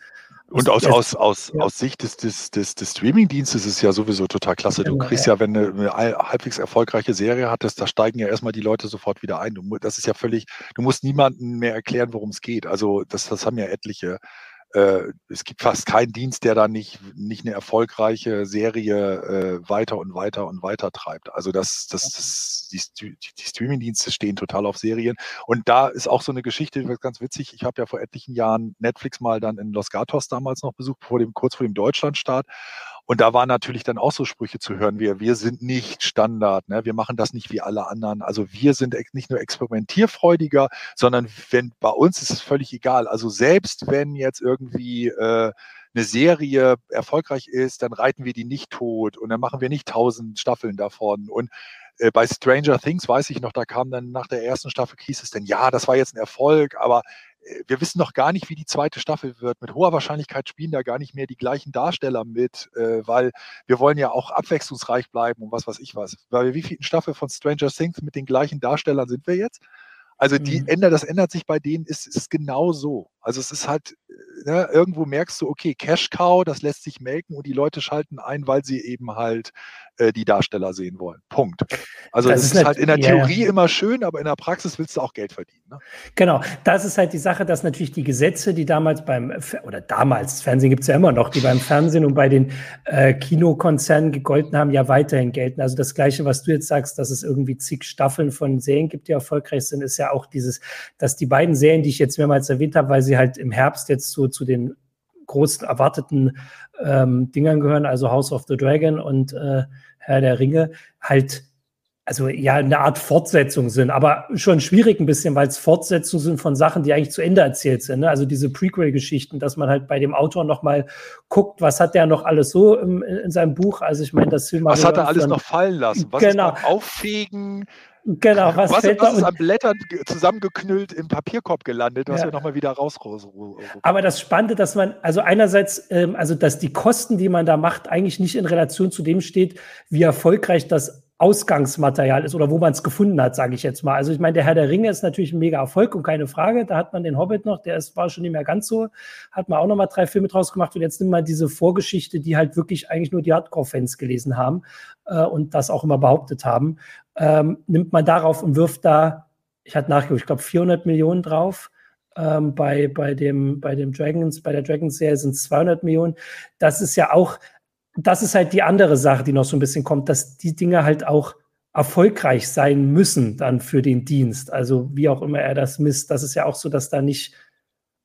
und aus, aus, aus, ja. aus Sicht des, des, des, des Streaming-Dienstes ist es ja sowieso total klasse. Du genau, kriegst ja, wenn du eine halbwegs erfolgreiche Serie hattest, da steigen ja erstmal die Leute sofort wieder ein. Du, das ist ja völlig, du musst niemandem mehr erklären, worum es geht. Also das, das haben ja etliche es gibt fast keinen Dienst, der da nicht, nicht eine erfolgreiche Serie äh, weiter und weiter und weiter treibt. Also das, das, das die, die Streaming-Dienste stehen total auf Serien. Und da ist auch so eine Geschichte, ganz witzig. Ich habe ja vor etlichen Jahren Netflix mal dann in Los Gatos damals noch besucht, vor dem, kurz vor dem Deutschlandstart. Und da waren natürlich dann auch so Sprüche zu hören, wie wir sind nicht Standard, ne? wir machen das nicht wie alle anderen. Also wir sind nicht nur experimentierfreudiger, sondern wenn bei uns ist es völlig egal. Also selbst wenn jetzt irgendwie äh, eine Serie erfolgreich ist, dann reiten wir die nicht tot und dann machen wir nicht tausend Staffeln davon. Und äh, bei Stranger Things weiß ich noch, da kam dann nach der ersten Staffel, hieß es denn, ja, das war jetzt ein Erfolg, aber wir wissen noch gar nicht, wie die zweite Staffel wird. Mit hoher Wahrscheinlichkeit spielen da gar nicht mehr die gleichen Darsteller mit, äh, weil wir wollen ja auch abwechslungsreich bleiben und was weiß ich was. Weil wie viele Staffel von Stranger Things mit den gleichen Darstellern sind wir jetzt? Also die mhm. ändert, das ändert sich bei denen, ist, ist genau so. Also es ist halt, ne, irgendwo merkst du, okay, Cash Cow, das lässt sich melken und die Leute schalten ein, weil sie eben halt äh, die Darsteller sehen wollen. Punkt. Also das, das ist, ist halt in der Theorie ja. immer schön, aber in der Praxis willst du auch Geld verdienen. Ne? Genau, das ist halt die Sache, dass natürlich die Gesetze, die damals beim, oder damals, Fernsehen gibt es ja immer noch, die beim Fernsehen und bei den äh, Kinokonzernen gegolten haben, ja weiterhin gelten. Also das Gleiche, was du jetzt sagst, dass es irgendwie zig Staffeln von Serien gibt, die erfolgreich sind, ist ja auch dieses, dass die beiden Serien, die ich jetzt mehrmals erwähnt habe, weil sie halt im Herbst jetzt so zu den großen erwarteten ähm, Dingern gehören, also House of the Dragon und äh, Herr der Ringe, halt also ja eine Art Fortsetzung sind, aber schon schwierig ein bisschen, weil es Fortsetzungen sind von Sachen, die eigentlich zu Ende erzählt sind. Ne? Also diese Prequel-Geschichten, dass man halt bei dem Autor noch mal guckt, was hat der noch alles so im, in seinem Buch. Also ich meine, das Was hat er alles von, noch fallen lassen? Was genau. ist Auffegen? Genau, was, was, fällt was ist an Blättern zusammengeknüllt im Papierkorb gelandet, was ja. wir nochmal wieder raus. Aber das Spannende, dass man, also einerseits, ähm, also dass die Kosten, die man da macht, eigentlich nicht in Relation zu dem steht, wie erfolgreich das Ausgangsmaterial ist oder wo man es gefunden hat, sage ich jetzt mal. Also ich meine, der Herr der Ringe ist natürlich ein mega Erfolg und keine Frage. Da hat man den Hobbit noch, der ist, war schon nicht mehr ganz so, hat man auch noch mal drei Filme draus gemacht und jetzt nimmt man diese Vorgeschichte, die halt wirklich eigentlich nur die Hardcore-Fans gelesen haben äh, und das auch immer behauptet haben, ähm, nimmt man darauf und wirft da, ich hatte nachgeguckt, ich glaube 400 Millionen drauf. Ähm, bei, bei, dem, bei dem Dragons, bei der Dragons-Serie sind es 200 Millionen. Das ist ja auch, das ist halt die andere Sache, die noch so ein bisschen kommt, dass die Dinge halt auch erfolgreich sein müssen dann für den Dienst. Also wie auch immer er das misst, das ist ja auch so, dass da nicht,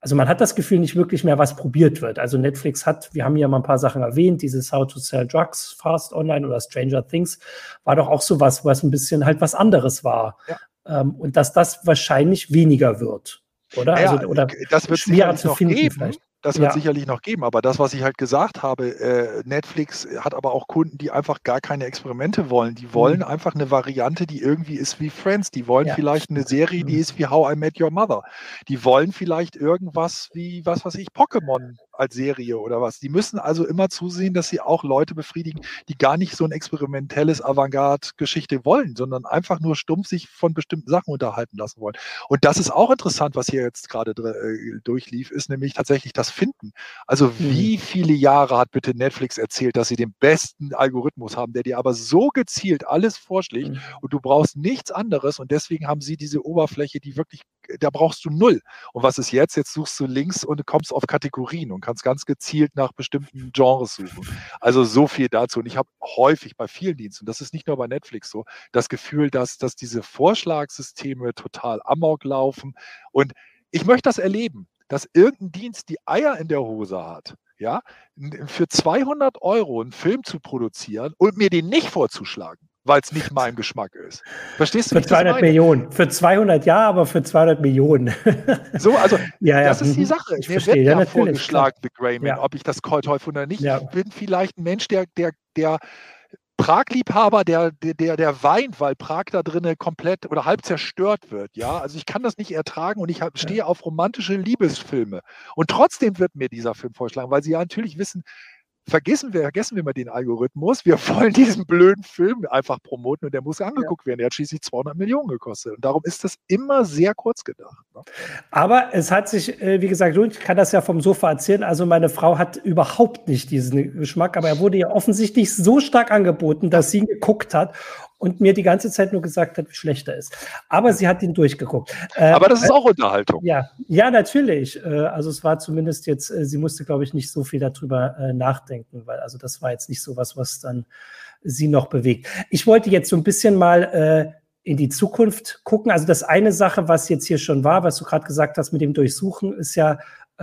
also man hat das Gefühl, nicht wirklich mehr was probiert wird. Also Netflix hat, wir haben ja mal ein paar Sachen erwähnt, dieses How to Sell Drugs Fast Online oder Stranger Things war doch auch so was, was ein bisschen halt was anderes war. Ja. Ähm, und dass das wahrscheinlich weniger wird. Oder? Ja, also, oder das wird schwerer zu finden geben. vielleicht. Das wird ja. sicherlich noch geben, aber das, was ich halt gesagt habe, äh, Netflix hat aber auch Kunden, die einfach gar keine Experimente wollen. Die wollen mhm. einfach eine Variante, die irgendwie ist wie Friends. Die wollen ja. vielleicht eine Serie, die mhm. ist wie How I Met Your Mother. Die wollen vielleicht irgendwas wie, was weiß ich, Pokémon als Serie oder was. Die müssen also immer zusehen, dass sie auch Leute befriedigen, die gar nicht so ein experimentelles Avantgarde-Geschichte wollen, sondern einfach nur stumpf sich von bestimmten Sachen unterhalten lassen wollen. Und das ist auch interessant, was hier jetzt gerade äh, durchlief, ist nämlich tatsächlich das Finden. Also mhm. wie viele Jahre hat bitte Netflix erzählt, dass sie den besten Algorithmus haben, der dir aber so gezielt alles vorschlägt mhm. und du brauchst nichts anderes und deswegen haben sie diese Oberfläche, die wirklich da brauchst du null. Und was ist jetzt? Jetzt suchst du links und kommst auf Kategorien und kannst ganz gezielt nach bestimmten Genres suchen. Also so viel dazu. Und ich habe häufig bei vielen Diensten, das ist nicht nur bei Netflix so, das Gefühl, dass, dass diese Vorschlagssysteme total amok laufen. Und ich möchte das erleben, dass irgendein Dienst die Eier in der Hose hat, ja, für 200 Euro einen Film zu produzieren und mir den nicht vorzuschlagen weil es nicht mein Geschmack ist. Verstehst du? Für 200 Millionen. Für 200 ja, aber für 200 Millionen. so, also ja, ja. das ist die mhm. Sache. Ich Mir verstehe. wird ja, ja vorgeschlagen, The Grayman, ja. ob ich das Teufel oder nicht. Ja. Ich bin vielleicht ein Mensch, der, der, der Prag-Liebhaber, der, der, der weint, weil Prag da drinnen komplett oder halb zerstört wird. Ja, also ich kann das nicht ertragen und ich stehe auf romantische Liebesfilme. Und trotzdem wird mir dieser Film vorgeschlagen, weil sie ja natürlich wissen, vergessen wir, vergessen wir mal den Algorithmus. Wir wollen diesen blöden Film einfach promoten und der muss angeguckt ja. werden. Der hat schließlich 200 Millionen gekostet. Und darum ist das immer sehr kurz gedacht. Ne? Aber es hat sich, äh, wie gesagt, ich kann das ja vom Sofa erzählen. Also meine Frau hat überhaupt nicht diesen Geschmack, aber er wurde ihr offensichtlich so stark angeboten, dass sie ihn geguckt hat und mir die ganze Zeit nur gesagt hat, wie schlecht er ist. Aber sie hat ihn durchgeguckt. Äh, Aber das ist auch Unterhaltung. Ja, ja, natürlich. Äh, also es war zumindest jetzt, äh, sie musste, glaube ich, nicht so viel darüber nachdenken, weil also das war jetzt nicht so was, was dann sie noch bewegt. Ich wollte jetzt so ein bisschen mal in die Zukunft gucken. Also das eine Sache, was jetzt hier schon war, was du gerade gesagt hast mit dem Durchsuchen, ist ja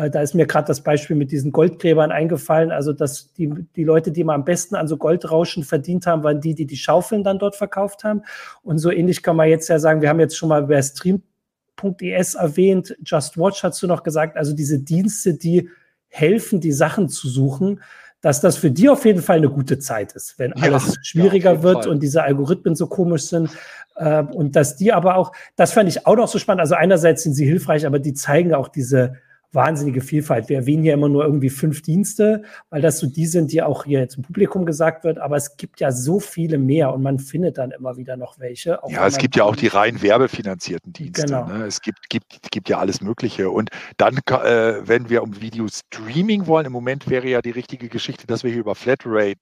da ist mir gerade das Beispiel mit diesen Goldgräbern eingefallen. Also, dass die, die Leute, die mal am besten an so Goldrauschen verdient haben, waren die, die die Schaufeln dann dort verkauft haben. Und so ähnlich kann man jetzt ja sagen, wir haben jetzt schon mal über Stream.es erwähnt, Just Watch hast du noch gesagt, also diese Dienste, die helfen, die Sachen zu suchen dass das für die auf jeden Fall eine gute Zeit ist, wenn alles ja, schwieriger ja, wird Fall. und diese Algorithmen so komisch sind. Äh, und dass die aber auch, das fand ich auch noch so spannend. Also einerseits sind sie hilfreich, aber die zeigen auch diese wahnsinnige Vielfalt. Wir erwähnen hier immer nur irgendwie fünf Dienste, weil das so die sind, die auch hier zum Publikum gesagt wird. Aber es gibt ja so viele mehr und man findet dann immer wieder noch welche. Ja, es gibt ja auch die rein werbefinanzierten Dienste. Genau. Ne? Es gibt, gibt, gibt ja alles Mögliche. Und dann, äh, wenn wir um Video-Streaming wollen, im Moment wäre ja die richtige Geschichte, dass wir hier über Flatrate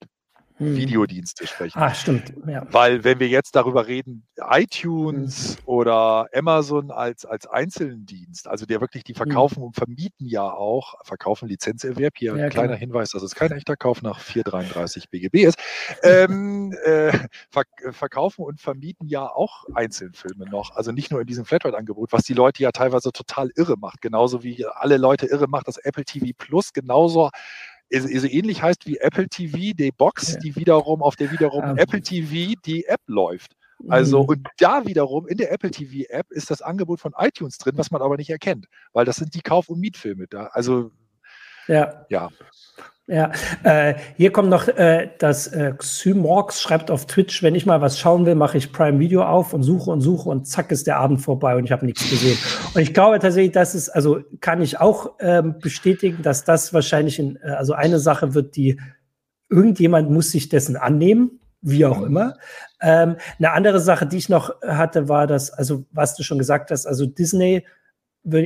hm. Videodienste sprechen. Ah, stimmt. Ja. Weil wenn wir jetzt darüber reden, iTunes hm. oder Amazon als, als einzelnen Dienst, also der wirklich die hm. verkaufen hm. und vermieten ja auch, verkaufen Lizenzerwerb, hier ja, ein kleiner klar. Hinweis, dass es kein echter Kauf nach 433 BGB ist, ähm, äh, verk verkaufen und vermieten ja auch Einzelfilme noch, also nicht nur in diesem Flatrate-Angebot, was die Leute ja teilweise total irre macht, genauso wie alle Leute irre macht, dass Apple TV Plus genauso so ähnlich heißt wie Apple TV, die Box, ja. die wiederum auf der wiederum um. Apple TV die App läuft. Also, mhm. und da wiederum in der Apple TV App ist das Angebot von iTunes drin, was man aber nicht erkennt, weil das sind die Kauf- und Mietfilme da. Also, ja. ja. Ja, äh, hier kommt noch äh, das äh, Xymorx schreibt auf Twitch, wenn ich mal was schauen will, mache ich Prime Video auf und suche und suche und zack ist der Abend vorbei und ich habe nichts gesehen. Und ich glaube tatsächlich, das ist, also kann ich auch ähm, bestätigen, dass das wahrscheinlich in, äh, also eine Sache wird, die irgendjemand muss sich dessen annehmen, wie auch immer. Ähm, eine andere Sache, die ich noch hatte, war das, also was du schon gesagt hast, also Disney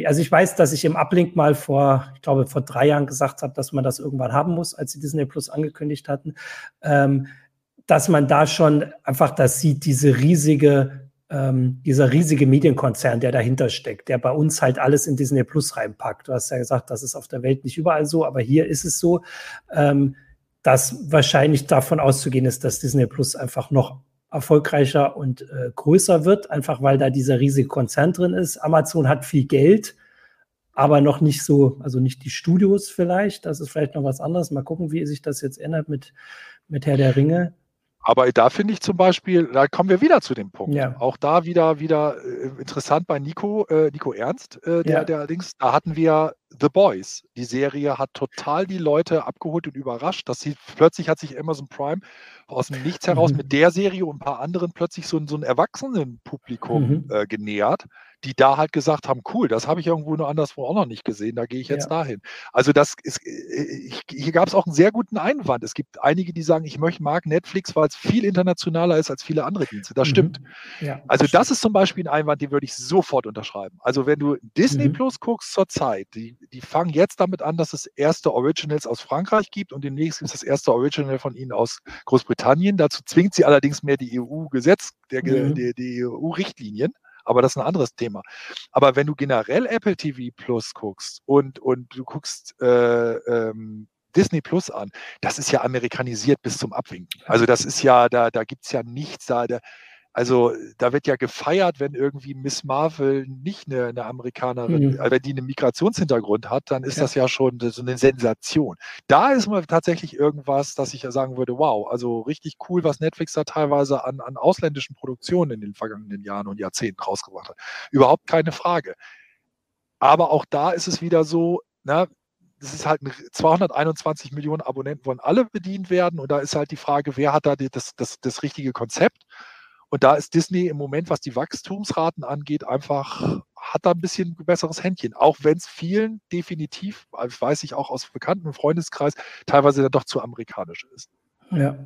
also ich weiß, dass ich im Uplink mal vor, ich glaube, vor drei Jahren gesagt habe, dass man das irgendwann haben muss, als sie Disney Plus angekündigt hatten, ähm, dass man da schon einfach das sieht, diese riesige, ähm, dieser riesige Medienkonzern, der dahinter steckt, der bei uns halt alles in Disney Plus reinpackt. Du hast ja gesagt, das ist auf der Welt nicht überall so, aber hier ist es so, ähm, dass wahrscheinlich davon auszugehen ist, dass Disney Plus einfach noch erfolgreicher und äh, größer wird, einfach weil da dieser riesige Konzern drin ist. Amazon hat viel Geld, aber noch nicht so, also nicht die Studios vielleicht. Das ist vielleicht noch was anderes. Mal gucken, wie sich das jetzt ändert mit, mit Herr der Ringe. Aber da finde ich zum Beispiel, da kommen wir wieder zu dem Punkt. Ja. Auch da wieder, wieder äh, interessant bei Nico, äh, Nico Ernst, äh, der, ja. der allerdings, da hatten wir The Boys. Die Serie hat total die Leute abgeholt und überrascht. dass sie plötzlich hat sich Amazon Prime aus dem Nichts heraus mhm. mit der Serie und ein paar anderen plötzlich so, so ein Erwachsenenpublikum mhm. äh, genähert die da halt gesagt haben, cool, das habe ich irgendwo nur anderswo auch noch nicht gesehen, da gehe ich jetzt ja. dahin. Also das ist, äh, ich, hier gab es auch einen sehr guten Einwand. Es gibt einige, die sagen, ich möchte mag Netflix, weil es viel internationaler ist als viele andere Dienste. Das mhm. stimmt. Ja, also das, das ist zum Beispiel ein Einwand, den würde ich sofort unterschreiben. Also wenn du Disney mhm. Plus guckst zur Zeit, die, die fangen jetzt damit an, dass es erste Originals aus Frankreich gibt und demnächst gibt es das erste Original von ihnen aus Großbritannien. Dazu zwingt sie allerdings mehr die EU-Gesetz, mhm. die, die EU-Richtlinien aber das ist ein anderes Thema. Aber wenn du generell Apple TV Plus guckst und, und du guckst äh, ähm, Disney Plus an, das ist ja amerikanisiert bis zum Abwinken. Also das ist ja, da, da gibt es ja nichts, da, da, also da wird ja gefeiert, wenn irgendwie Miss Marvel nicht eine, eine Amerikanerin, mhm. wenn die einen Migrationshintergrund hat, dann ist ja. das ja schon so eine Sensation. Da ist mal tatsächlich irgendwas, dass ich ja sagen würde, wow, also richtig cool, was Netflix da teilweise an, an ausländischen Produktionen in den vergangenen Jahren und Jahrzehnten rausgebracht hat. Überhaupt keine Frage. Aber auch da ist es wieder so, na, das ist halt 221 Millionen Abonnenten wollen alle bedient werden und da ist halt die Frage, wer hat da das, das, das richtige Konzept? Und da ist Disney im Moment, was die Wachstumsraten angeht, einfach hat da ein bisschen besseres Händchen. Auch wenn es vielen definitiv, weiß ich auch aus Bekannten und Freundeskreis, teilweise dann doch zu amerikanisch ist. Ja,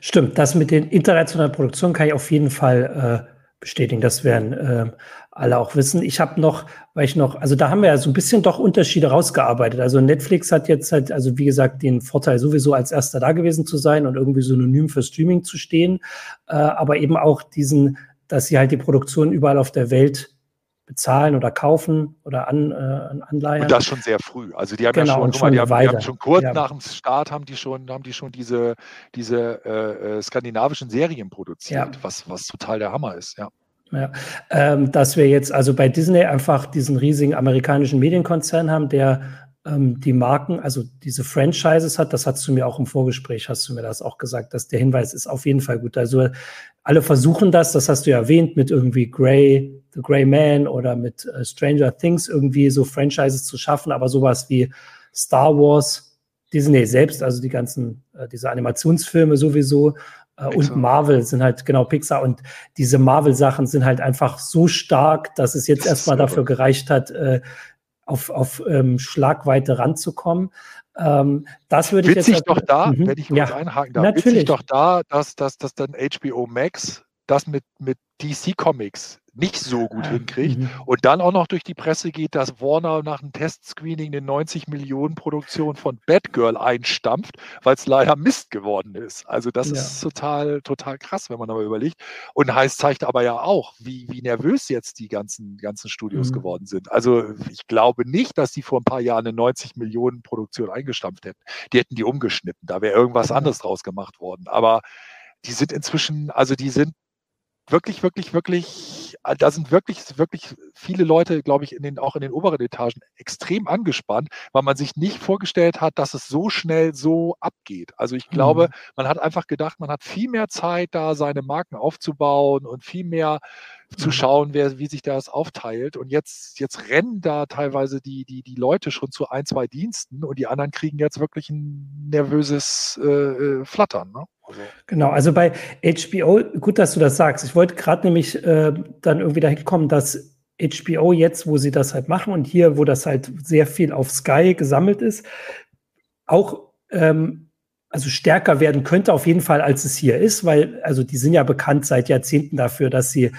stimmt. Das mit den internationalen Produktionen kann ich auf jeden Fall äh, bestätigen. Das werden äh, alle auch wissen. Ich habe noch, weil ich noch, also da haben wir ja so ein bisschen doch Unterschiede rausgearbeitet. Also Netflix hat jetzt halt, also wie gesagt, den Vorteil sowieso als erster da gewesen zu sein und irgendwie synonym für Streaming zu stehen, äh, aber eben auch diesen, dass sie halt die Produktion überall auf der Welt bezahlen oder kaufen oder an, äh, anleihen. Und das schon sehr früh. Also die haben genau, ja schon, schon, mal, die, haben, die haben, schon kurz ja. nach dem Start haben die schon, haben die schon diese, diese äh, äh, skandinavischen Serien produziert, ja. was, was total der Hammer ist, ja. Ja, ähm, dass wir jetzt also bei Disney einfach diesen riesigen amerikanischen Medienkonzern haben, der ähm, die Marken, also diese Franchises hat, das hast du mir auch im Vorgespräch, hast du mir das auch gesagt, dass der Hinweis ist auf jeden Fall gut. Also alle versuchen das, das hast du ja erwähnt, mit irgendwie Grey, The Grey Man oder mit äh, Stranger Things irgendwie so Franchises zu schaffen, aber sowas wie Star Wars, Disney selbst, also die ganzen, äh, diese Animationsfilme sowieso, äh, und Marvel sind halt genau Pixar und diese Marvel-Sachen sind halt einfach so stark, dass es jetzt erstmal dafür gereicht hat, äh, auf, auf ähm, Schlagweite ranzukommen. Ähm, das würde ich witzig jetzt. doch da, mhm. wenn ich kurz ja, einhaken darf, natürlich. witzig doch da, dass, dass, dass dann HBO Max das mit, mit DC Comics nicht so gut hinkriegt mhm. und dann auch noch durch die Presse geht, dass Warner nach einem Testscreening eine 90 Millionen Produktion von Batgirl einstampft, weil es leider Mist geworden ist. Also das ja. ist total, total krass, wenn man aber überlegt. Und heißt zeigt aber ja auch, wie, wie nervös jetzt die ganzen, ganzen Studios mhm. geworden sind. Also ich glaube nicht, dass die vor ein paar Jahren eine 90 Millionen Produktion eingestampft hätten. Die hätten die umgeschnitten. Da wäre irgendwas anderes draus gemacht worden. Aber die sind inzwischen, also die sind wirklich, wirklich, wirklich, äh, da sind wirklich, wirklich viele Leute, glaube ich, in den, auch in den oberen Etagen extrem angespannt, weil man sich nicht vorgestellt hat, dass es so schnell so abgeht. Also ich glaube, mhm. man hat einfach gedacht, man hat viel mehr Zeit, da seine Marken aufzubauen und viel mehr zu mhm. schauen, wer, wie sich das aufteilt. Und jetzt, jetzt rennen da teilweise die, die, die Leute schon zu ein, zwei Diensten und die anderen kriegen jetzt wirklich ein nervöses äh, äh Flattern. Ne? Also. Genau, also bei HBO, gut, dass du das sagst. Ich wollte gerade nämlich äh, dann irgendwie dahin kommen, dass HBO jetzt, wo sie das halt machen und hier, wo das halt sehr viel auf Sky gesammelt ist, auch ähm, also stärker werden könnte auf jeden Fall, als es hier ist, weil also die sind ja bekannt seit Jahrzehnten dafür, dass sie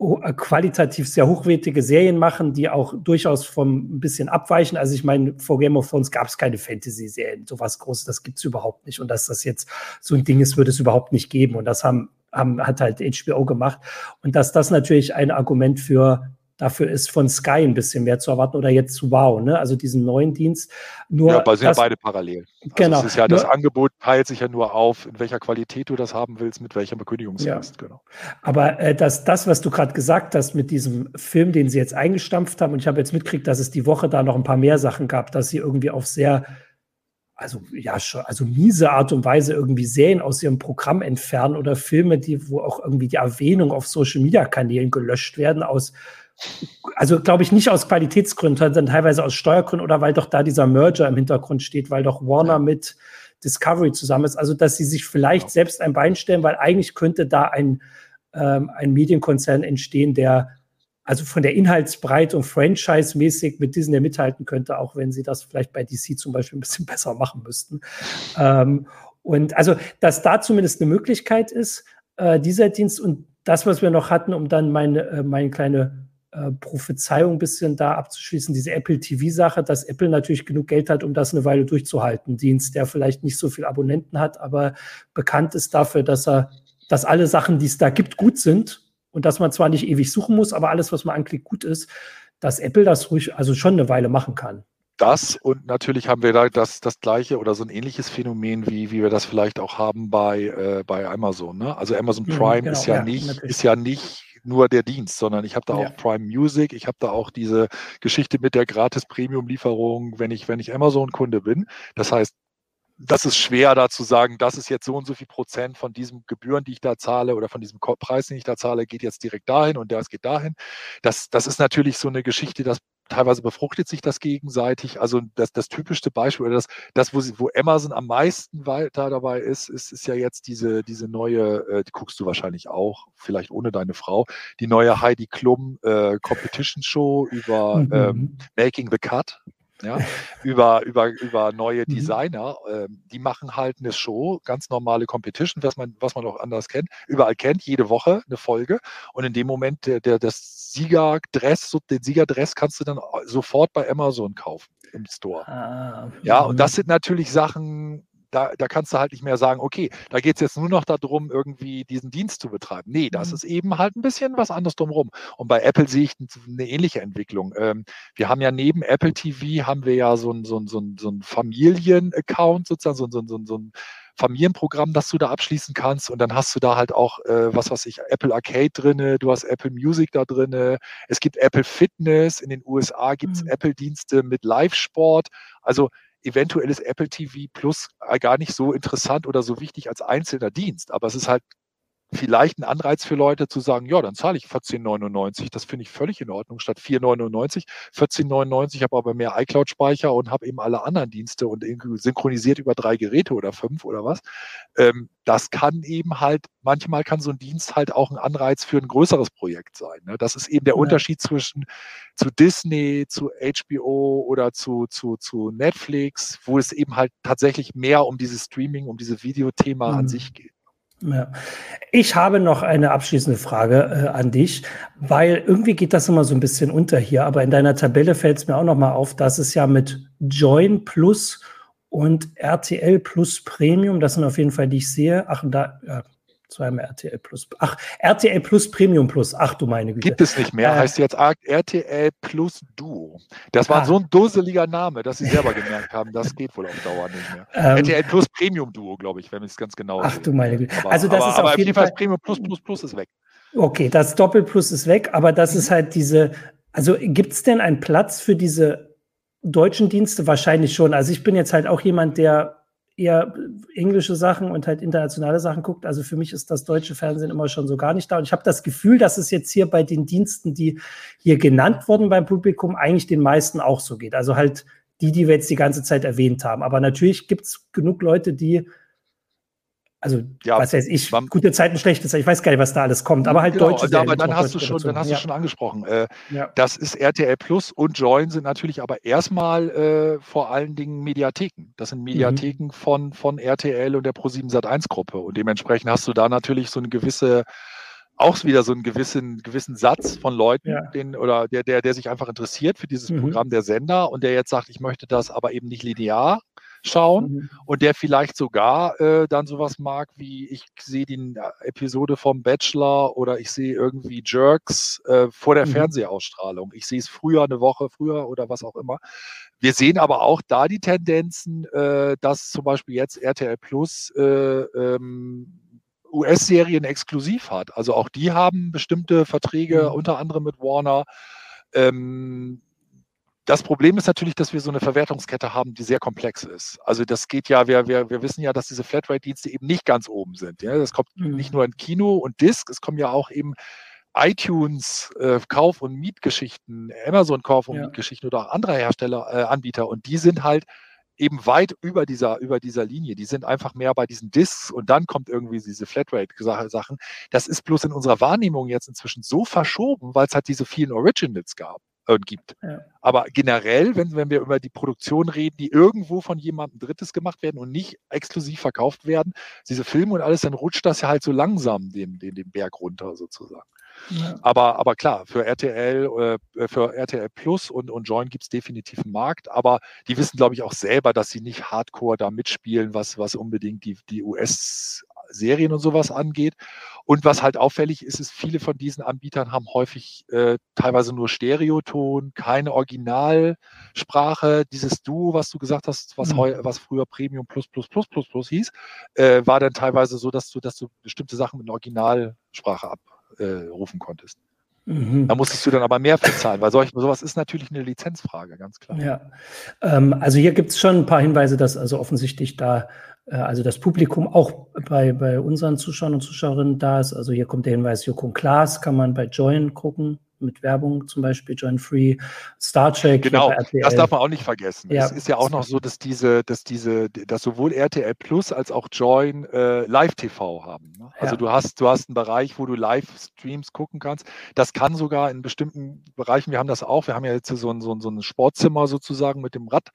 äh, qualitativ sehr hochwertige Serien machen, die auch durchaus vom ein bisschen abweichen. Also ich meine, vor Game of Thrones gab es keine Fantasy-Serien, sowas Großes, das gibt's überhaupt nicht. Und dass das jetzt so ein Ding ist, würde es überhaupt nicht geben. Und das haben, haben hat halt HBO gemacht. Und dass das natürlich ein Argument für Dafür ist von Sky ein bisschen mehr zu erwarten oder jetzt zu Wow, ne? also diesen neuen Dienst. Nur ja, aber sind ja beide parallel. Also genau. Das, ja, das Angebot teilt sich ja nur auf, in welcher Qualität du das haben willst, mit welcher Bekündigungsfrist. Ja. Genau. Aber äh, das, das, was du gerade gesagt hast mit diesem Film, den sie jetzt eingestampft haben, und ich habe jetzt mitgekriegt, dass es die Woche da noch ein paar mehr Sachen gab, dass sie irgendwie auf sehr also ja, schon, also miese Art und Weise irgendwie Serien aus ihrem Programm entfernen oder Filme, die, wo auch irgendwie die Erwähnung auf Social Media Kanälen gelöscht werden aus also glaube ich nicht aus Qualitätsgründen, sondern teilweise aus Steuergründen oder weil doch da dieser Merger im Hintergrund steht, weil doch Warner mit Discovery zusammen ist. Also dass sie sich vielleicht selbst ein Bein stellen, weil eigentlich könnte da ein, ähm, ein Medienkonzern entstehen, der also von der Inhaltsbreite und Franchise-mäßig mit Disney mithalten könnte, auch wenn sie das vielleicht bei DC zum Beispiel ein bisschen besser machen müssten. Ähm, und also, dass da zumindest eine Möglichkeit ist, äh, dieser Dienst und das, was wir noch hatten, um dann meine, äh, meine kleine äh, Prophezeiung ein bisschen da abzuschließen, diese Apple TV-Sache, dass Apple natürlich genug Geld hat, um das eine Weile durchzuhalten. Dienst, der vielleicht nicht so viel Abonnenten hat, aber bekannt ist dafür, dass er, dass alle Sachen, die es da gibt, gut sind und dass man zwar nicht ewig suchen muss, aber alles, was man anklickt, gut ist, dass Apple das ruhig, also schon eine Weile machen kann das und natürlich haben wir da das, das gleiche oder so ein ähnliches Phänomen, wie, wie wir das vielleicht auch haben bei, äh, bei Amazon. Ne? Also Amazon mhm, Prime genau, ist ja, ja nicht, ist ja nicht nur der Dienst, sondern ich habe da ja. auch Prime Music, ich habe da auch diese Geschichte mit der gratis Premium-Lieferung, wenn ich, wenn ich Amazon-Kunde bin. Das heißt, das ist schwer da zu sagen, das ist jetzt so und so viel Prozent von diesen Gebühren, die ich da zahle oder von diesem Preis, den ich da zahle, geht jetzt direkt dahin und das geht dahin. Das, das ist natürlich so eine Geschichte, das teilweise befruchtet sich das gegenseitig. Also das, das typischste Beispiel oder das, das wo, sie, wo Amazon am meisten weiter dabei ist, ist, ist ja jetzt diese, diese neue, äh, die guckst du wahrscheinlich auch, vielleicht ohne deine Frau, die neue Heidi Klum äh, Competition Show über mhm. ähm, Making the Cut ja, über, über, über neue mhm. Designer. Ähm, die machen halt eine Show, ganz normale Competition, was man, was man auch anders kennt, überall kennt, jede Woche eine Folge. Und in dem Moment, der, der, das Siegerdress, den Siegerdress kannst du dann sofort bei Amazon kaufen im Store. Ah, ja, und das sind natürlich Sachen, da, da kannst du halt nicht mehr sagen, okay, da geht es jetzt nur noch darum, irgendwie diesen Dienst zu betreiben. Nee, das mhm. ist eben halt ein bisschen was anderes drumherum. Und bei Apple sehe ich eine ähnliche Entwicklung. Ähm, wir haben ja neben Apple TV haben wir ja so ein, so ein, so ein, so ein Familien-Account sozusagen, so, so, so, so ein Familienprogramm, das du da abschließen kannst. Und dann hast du da halt auch, äh, was weiß ich, Apple Arcade drinne, du hast Apple Music da drinne, es gibt Apple Fitness, in den USA gibt es mhm. Apple-Dienste mit Live-Sport. Also eventuell ist Apple TV Plus gar nicht so interessant oder so wichtig als einzelner Dienst, aber es ist halt vielleicht ein Anreiz für Leute zu sagen, ja, dann zahle ich 14,99. Das finde ich völlig in Ordnung statt 4,99. 14,99 habe aber mehr iCloud-Speicher und habe eben alle anderen Dienste und synchronisiert über drei Geräte oder fünf oder was. Ähm, das kann eben halt, manchmal kann so ein Dienst halt auch ein Anreiz für ein größeres Projekt sein. Ne? Das ist eben der ja. Unterschied zwischen zu Disney, zu HBO oder zu, zu, zu Netflix, wo es eben halt tatsächlich mehr um dieses Streaming, um dieses Videothema mhm. an sich geht. Ja. Ich habe noch eine abschließende Frage äh, an dich, weil irgendwie geht das immer so ein bisschen unter hier, aber in deiner Tabelle fällt es mir auch noch mal auf, dass es ja mit Join Plus und RTL Plus Premium, das sind auf jeden Fall, die ich sehe. Ach, da, ja, Zweimal RTL Plus. Ach, RTL Plus Premium Plus. Ach du meine Güte. Gibt es nicht mehr. Äh, heißt jetzt RTL Plus Duo. Das war ah. so ein dusseliger Name, dass sie selber gemerkt haben, das geht wohl auf Dauer nicht mehr. Ähm, RTL Plus Premium Duo, glaube ich, wenn ich es ganz genau Ach du meine Güte. Aber, also das aber, ist aber auf jeden Fall Premium Plus Plus Plus ist weg. Okay, das Doppelplus ist weg, aber das mhm. ist halt diese. Also gibt es denn einen Platz für diese deutschen Dienste? Wahrscheinlich schon. Also ich bin jetzt halt auch jemand, der eher englische Sachen und halt internationale Sachen guckt. Also für mich ist das deutsche Fernsehen immer schon so gar nicht da. Und ich habe das Gefühl, dass es jetzt hier bei den Diensten, die hier genannt wurden beim Publikum, eigentlich den meisten auch so geht. Also halt die, die wir jetzt die ganze Zeit erwähnt haben. Aber natürlich gibt es genug Leute, die also, ja, was weiß ich, gute Zeiten, schlechte Zeiten, ich weiß gar nicht, was da alles kommt, aber halt genau, deutsche Serien. Aber dann hast du schon, dann hast ja. du schon angesprochen. Äh, ja. Das ist RTL Plus und Join sind natürlich aber erstmal äh, vor allen Dingen Mediatheken. Das sind Mediatheken mhm. von, von RTL und der Pro7 Sat1 Gruppe. Und dementsprechend hast du da natürlich so eine gewisse auch wieder so einen gewissen, gewissen Satz von Leuten, ja. den, oder der, der, der sich einfach interessiert für dieses mhm. Programm der Sender und der jetzt sagt, ich möchte das aber eben nicht linear, schauen mhm. und der vielleicht sogar äh, dann sowas mag wie ich sehe die Episode vom Bachelor oder ich sehe irgendwie Jerks äh, vor der mhm. Fernsehausstrahlung. Ich sehe es früher, eine Woche früher oder was auch immer. Wir sehen aber auch da die Tendenzen, äh, dass zum Beispiel jetzt RTL Plus äh, ähm, US-Serien exklusiv hat. Also auch die haben bestimmte Verträge, mhm. unter anderem mit Warner. Ähm, das Problem ist natürlich, dass wir so eine Verwertungskette haben, die sehr komplex ist. Also das geht ja, wir, wir, wir wissen ja, dass diese Flatrate-Dienste eben nicht ganz oben sind. Ja? Das kommt mhm. nicht nur in Kino und Disc, es kommen ja auch eben iTunes äh, Kauf- und Mietgeschichten, Amazon Kauf- und ja. Mietgeschichten oder auch andere Hersteller, äh, Anbieter und die sind halt eben weit über dieser, über dieser Linie. Die sind einfach mehr bei diesen Discs und dann kommt irgendwie diese Flatrate-Sachen. Das ist bloß in unserer Wahrnehmung jetzt inzwischen so verschoben, weil es halt diese vielen Originals gab äh, gibt. Ja. Aber generell, wenn, wenn wir über die Produktion reden, die irgendwo von jemandem Drittes gemacht werden und nicht exklusiv verkauft werden, diese Filme und alles, dann rutscht das ja halt so langsam den, den, den Berg runter sozusagen. Ja. Aber, aber klar, für RTL, äh, für RTL Plus und, und Join gibt es definitiv einen Markt, aber die wissen, glaube ich, auch selber, dass sie nicht hardcore da mitspielen, was, was unbedingt die, die US- Serien und sowas angeht. Und was halt auffällig ist, ist, viele von diesen Anbietern haben häufig äh, teilweise nur Stereoton, keine Originalsprache. Dieses Duo, was du gesagt hast, was, mhm. was früher Premium Plus Plus Plus Plus Plus hieß, äh, war dann teilweise so, dass du, dass du bestimmte Sachen in Originalsprache abrufen äh, konntest. Mhm. Da musstest du dann aber mehr bezahlen, weil solch, sowas ist natürlich eine Lizenzfrage, ganz klar. Ja, ähm, also hier gibt es schon ein paar Hinweise, dass also offensichtlich da also das Publikum auch bei, bei unseren Zuschauern und Zuschauerinnen da ist. Also hier kommt der Hinweis, Joko Klaas kann man bei Join gucken mit Werbung, zum Beispiel Join Free, Star Trek. Genau, das darf man auch nicht vergessen. Ja. Es ist ja auch noch so, dass diese, dass diese, dass sowohl RTL Plus als auch Join äh, Live-TV haben. Ne? Also ja. du hast, du hast einen Bereich, wo du Live-Streams gucken kannst. Das kann sogar in bestimmten Bereichen, wir haben das auch, wir haben ja jetzt so ein, so ein, so ein Sportzimmer sozusagen mit dem Rad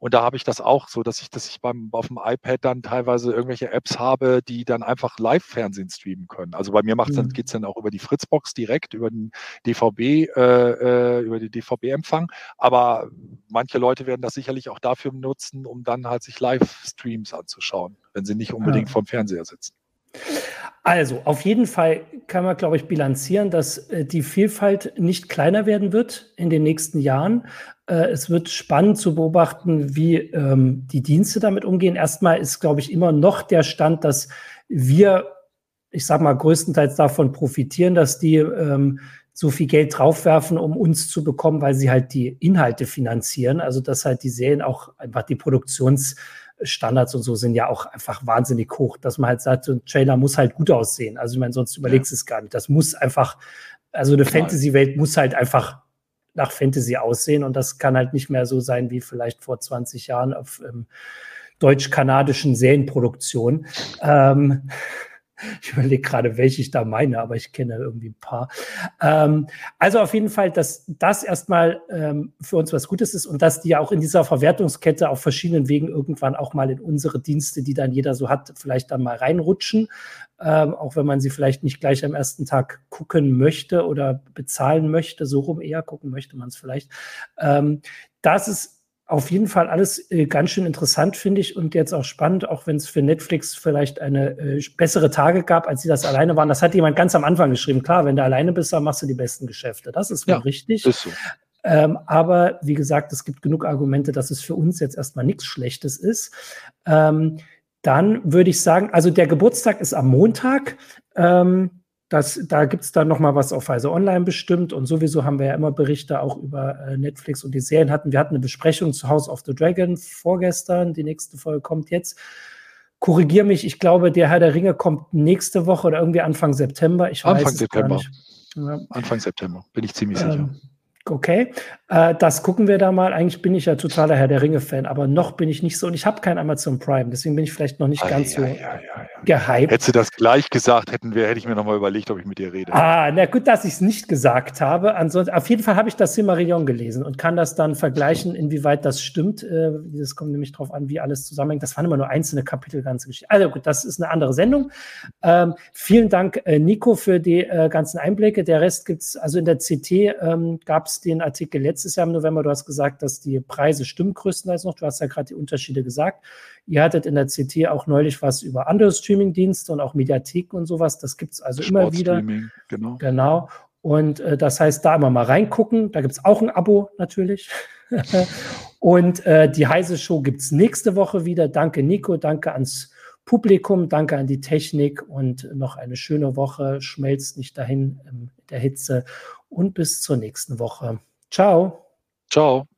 und da habe ich das auch so, dass ich, dass ich beim, auf dem iPad dann teilweise irgendwelche Apps habe, die dann einfach Live-Fernsehen streamen können. Also bei mir macht mhm. dann, geht es dann auch über die Fritzbox direkt, über den DV DVB, äh, äh über die DVB-Empfang. Aber manche Leute werden das sicherlich auch dafür nutzen, um dann halt sich Livestreams anzuschauen, wenn sie nicht unbedingt ja. vom Fernseher sitzen. Also, auf jeden Fall kann man, glaube ich, bilanzieren, dass äh, die Vielfalt nicht kleiner werden wird in den nächsten Jahren. Äh, es wird spannend zu beobachten, wie ähm, die Dienste damit umgehen. Erstmal ist, glaube ich, immer noch der Stand, dass wir, ich sage mal, größtenteils davon profitieren, dass die ähm, so viel Geld draufwerfen, um uns zu bekommen, weil sie halt die Inhalte finanzieren. Also, dass halt die Serien auch einfach die Produktions- Standards und so sind ja auch einfach wahnsinnig hoch, dass man halt sagt, so ein Trailer muss halt gut aussehen. Also ich meine, sonst überlegst du ja. es gar nicht. Das muss einfach, also eine Fantasy-Welt muss halt einfach nach Fantasy aussehen und das kann halt nicht mehr so sein wie vielleicht vor 20 Jahren auf ähm, deutsch-kanadischen Serienproduktionen. Ähm, ich überlege gerade, welche ich da meine, aber ich kenne irgendwie ein paar. Ähm, also auf jeden Fall, dass das erstmal ähm, für uns was Gutes ist und dass die auch in dieser Verwertungskette auf verschiedenen Wegen irgendwann auch mal in unsere Dienste, die dann jeder so hat, vielleicht dann mal reinrutschen. Ähm, auch wenn man sie vielleicht nicht gleich am ersten Tag gucken möchte oder bezahlen möchte, so rum eher gucken möchte man es vielleicht. Ähm, das ist auf jeden Fall alles äh, ganz schön interessant, finde ich, und jetzt auch spannend, auch wenn es für Netflix vielleicht eine äh, bessere Tage gab, als sie das alleine waren. Das hat jemand ganz am Anfang geschrieben. Klar, wenn du alleine bist, dann machst du die besten Geschäfte. Das ist ja, richtig. Ist so. Ähm, aber wie gesagt, es gibt genug Argumente, dass es für uns jetzt erstmal nichts Schlechtes ist. Ähm, dann würde ich sagen, also der Geburtstag ist am Montag. Ähm, das, da gibt es dann noch mal was auf Weise Online bestimmt und sowieso haben wir ja immer Berichte auch über äh, Netflix und die Serien hatten. Wir hatten eine Besprechung zu House of the Dragon vorgestern, die nächste Folge kommt jetzt. Korrigier mich, ich glaube, der Herr der Ringe kommt nächste Woche oder irgendwie Anfang September. Ich Anfang September. Ja. Anfang September, bin ich ziemlich ähm, sicher. Okay, äh, das gucken wir da mal. Eigentlich bin ich ja totaler Herr der Ringe-Fan, aber noch bin ich nicht so und ich habe kein Amazon Prime, deswegen bin ich vielleicht noch nicht ah, ganz ja, so ja, gehypt. Hättest du das gleich gesagt, hätten wir, hätte ich mir noch mal überlegt, ob ich mit dir rede. Ah, na gut, dass ich es nicht gesagt habe. Ansonsten, auf jeden Fall habe ich das Silmarillion gelesen und kann das dann vergleichen, inwieweit das stimmt. Äh, das kommt nämlich darauf an, wie alles zusammenhängt. Das waren immer nur einzelne Kapitel, ganze Geschichte. Also gut, das ist eine andere Sendung. Ähm, vielen Dank, äh, Nico, für die äh, ganzen Einblicke. Der Rest gibt es, also in der CT ähm, gab es den Artikel letztes Jahr im November. Du hast gesagt, dass die Preise stimmen größtenteils noch. Du hast ja gerade die Unterschiede gesagt. Ihr hattet in der CT auch neulich was über andere Streaming-Dienste und auch Mediatheken und sowas. Das gibt es also immer wieder. Genau. genau. Und äh, das heißt, da immer mal reingucken. Da gibt es auch ein Abo natürlich. und äh, die heiße Show gibt es nächste Woche wieder. Danke, Nico. Danke ans Publikum. Danke an die Technik und noch eine schöne Woche. Schmelzt nicht dahin in der Hitze. Und bis zur nächsten Woche. Ciao. Ciao.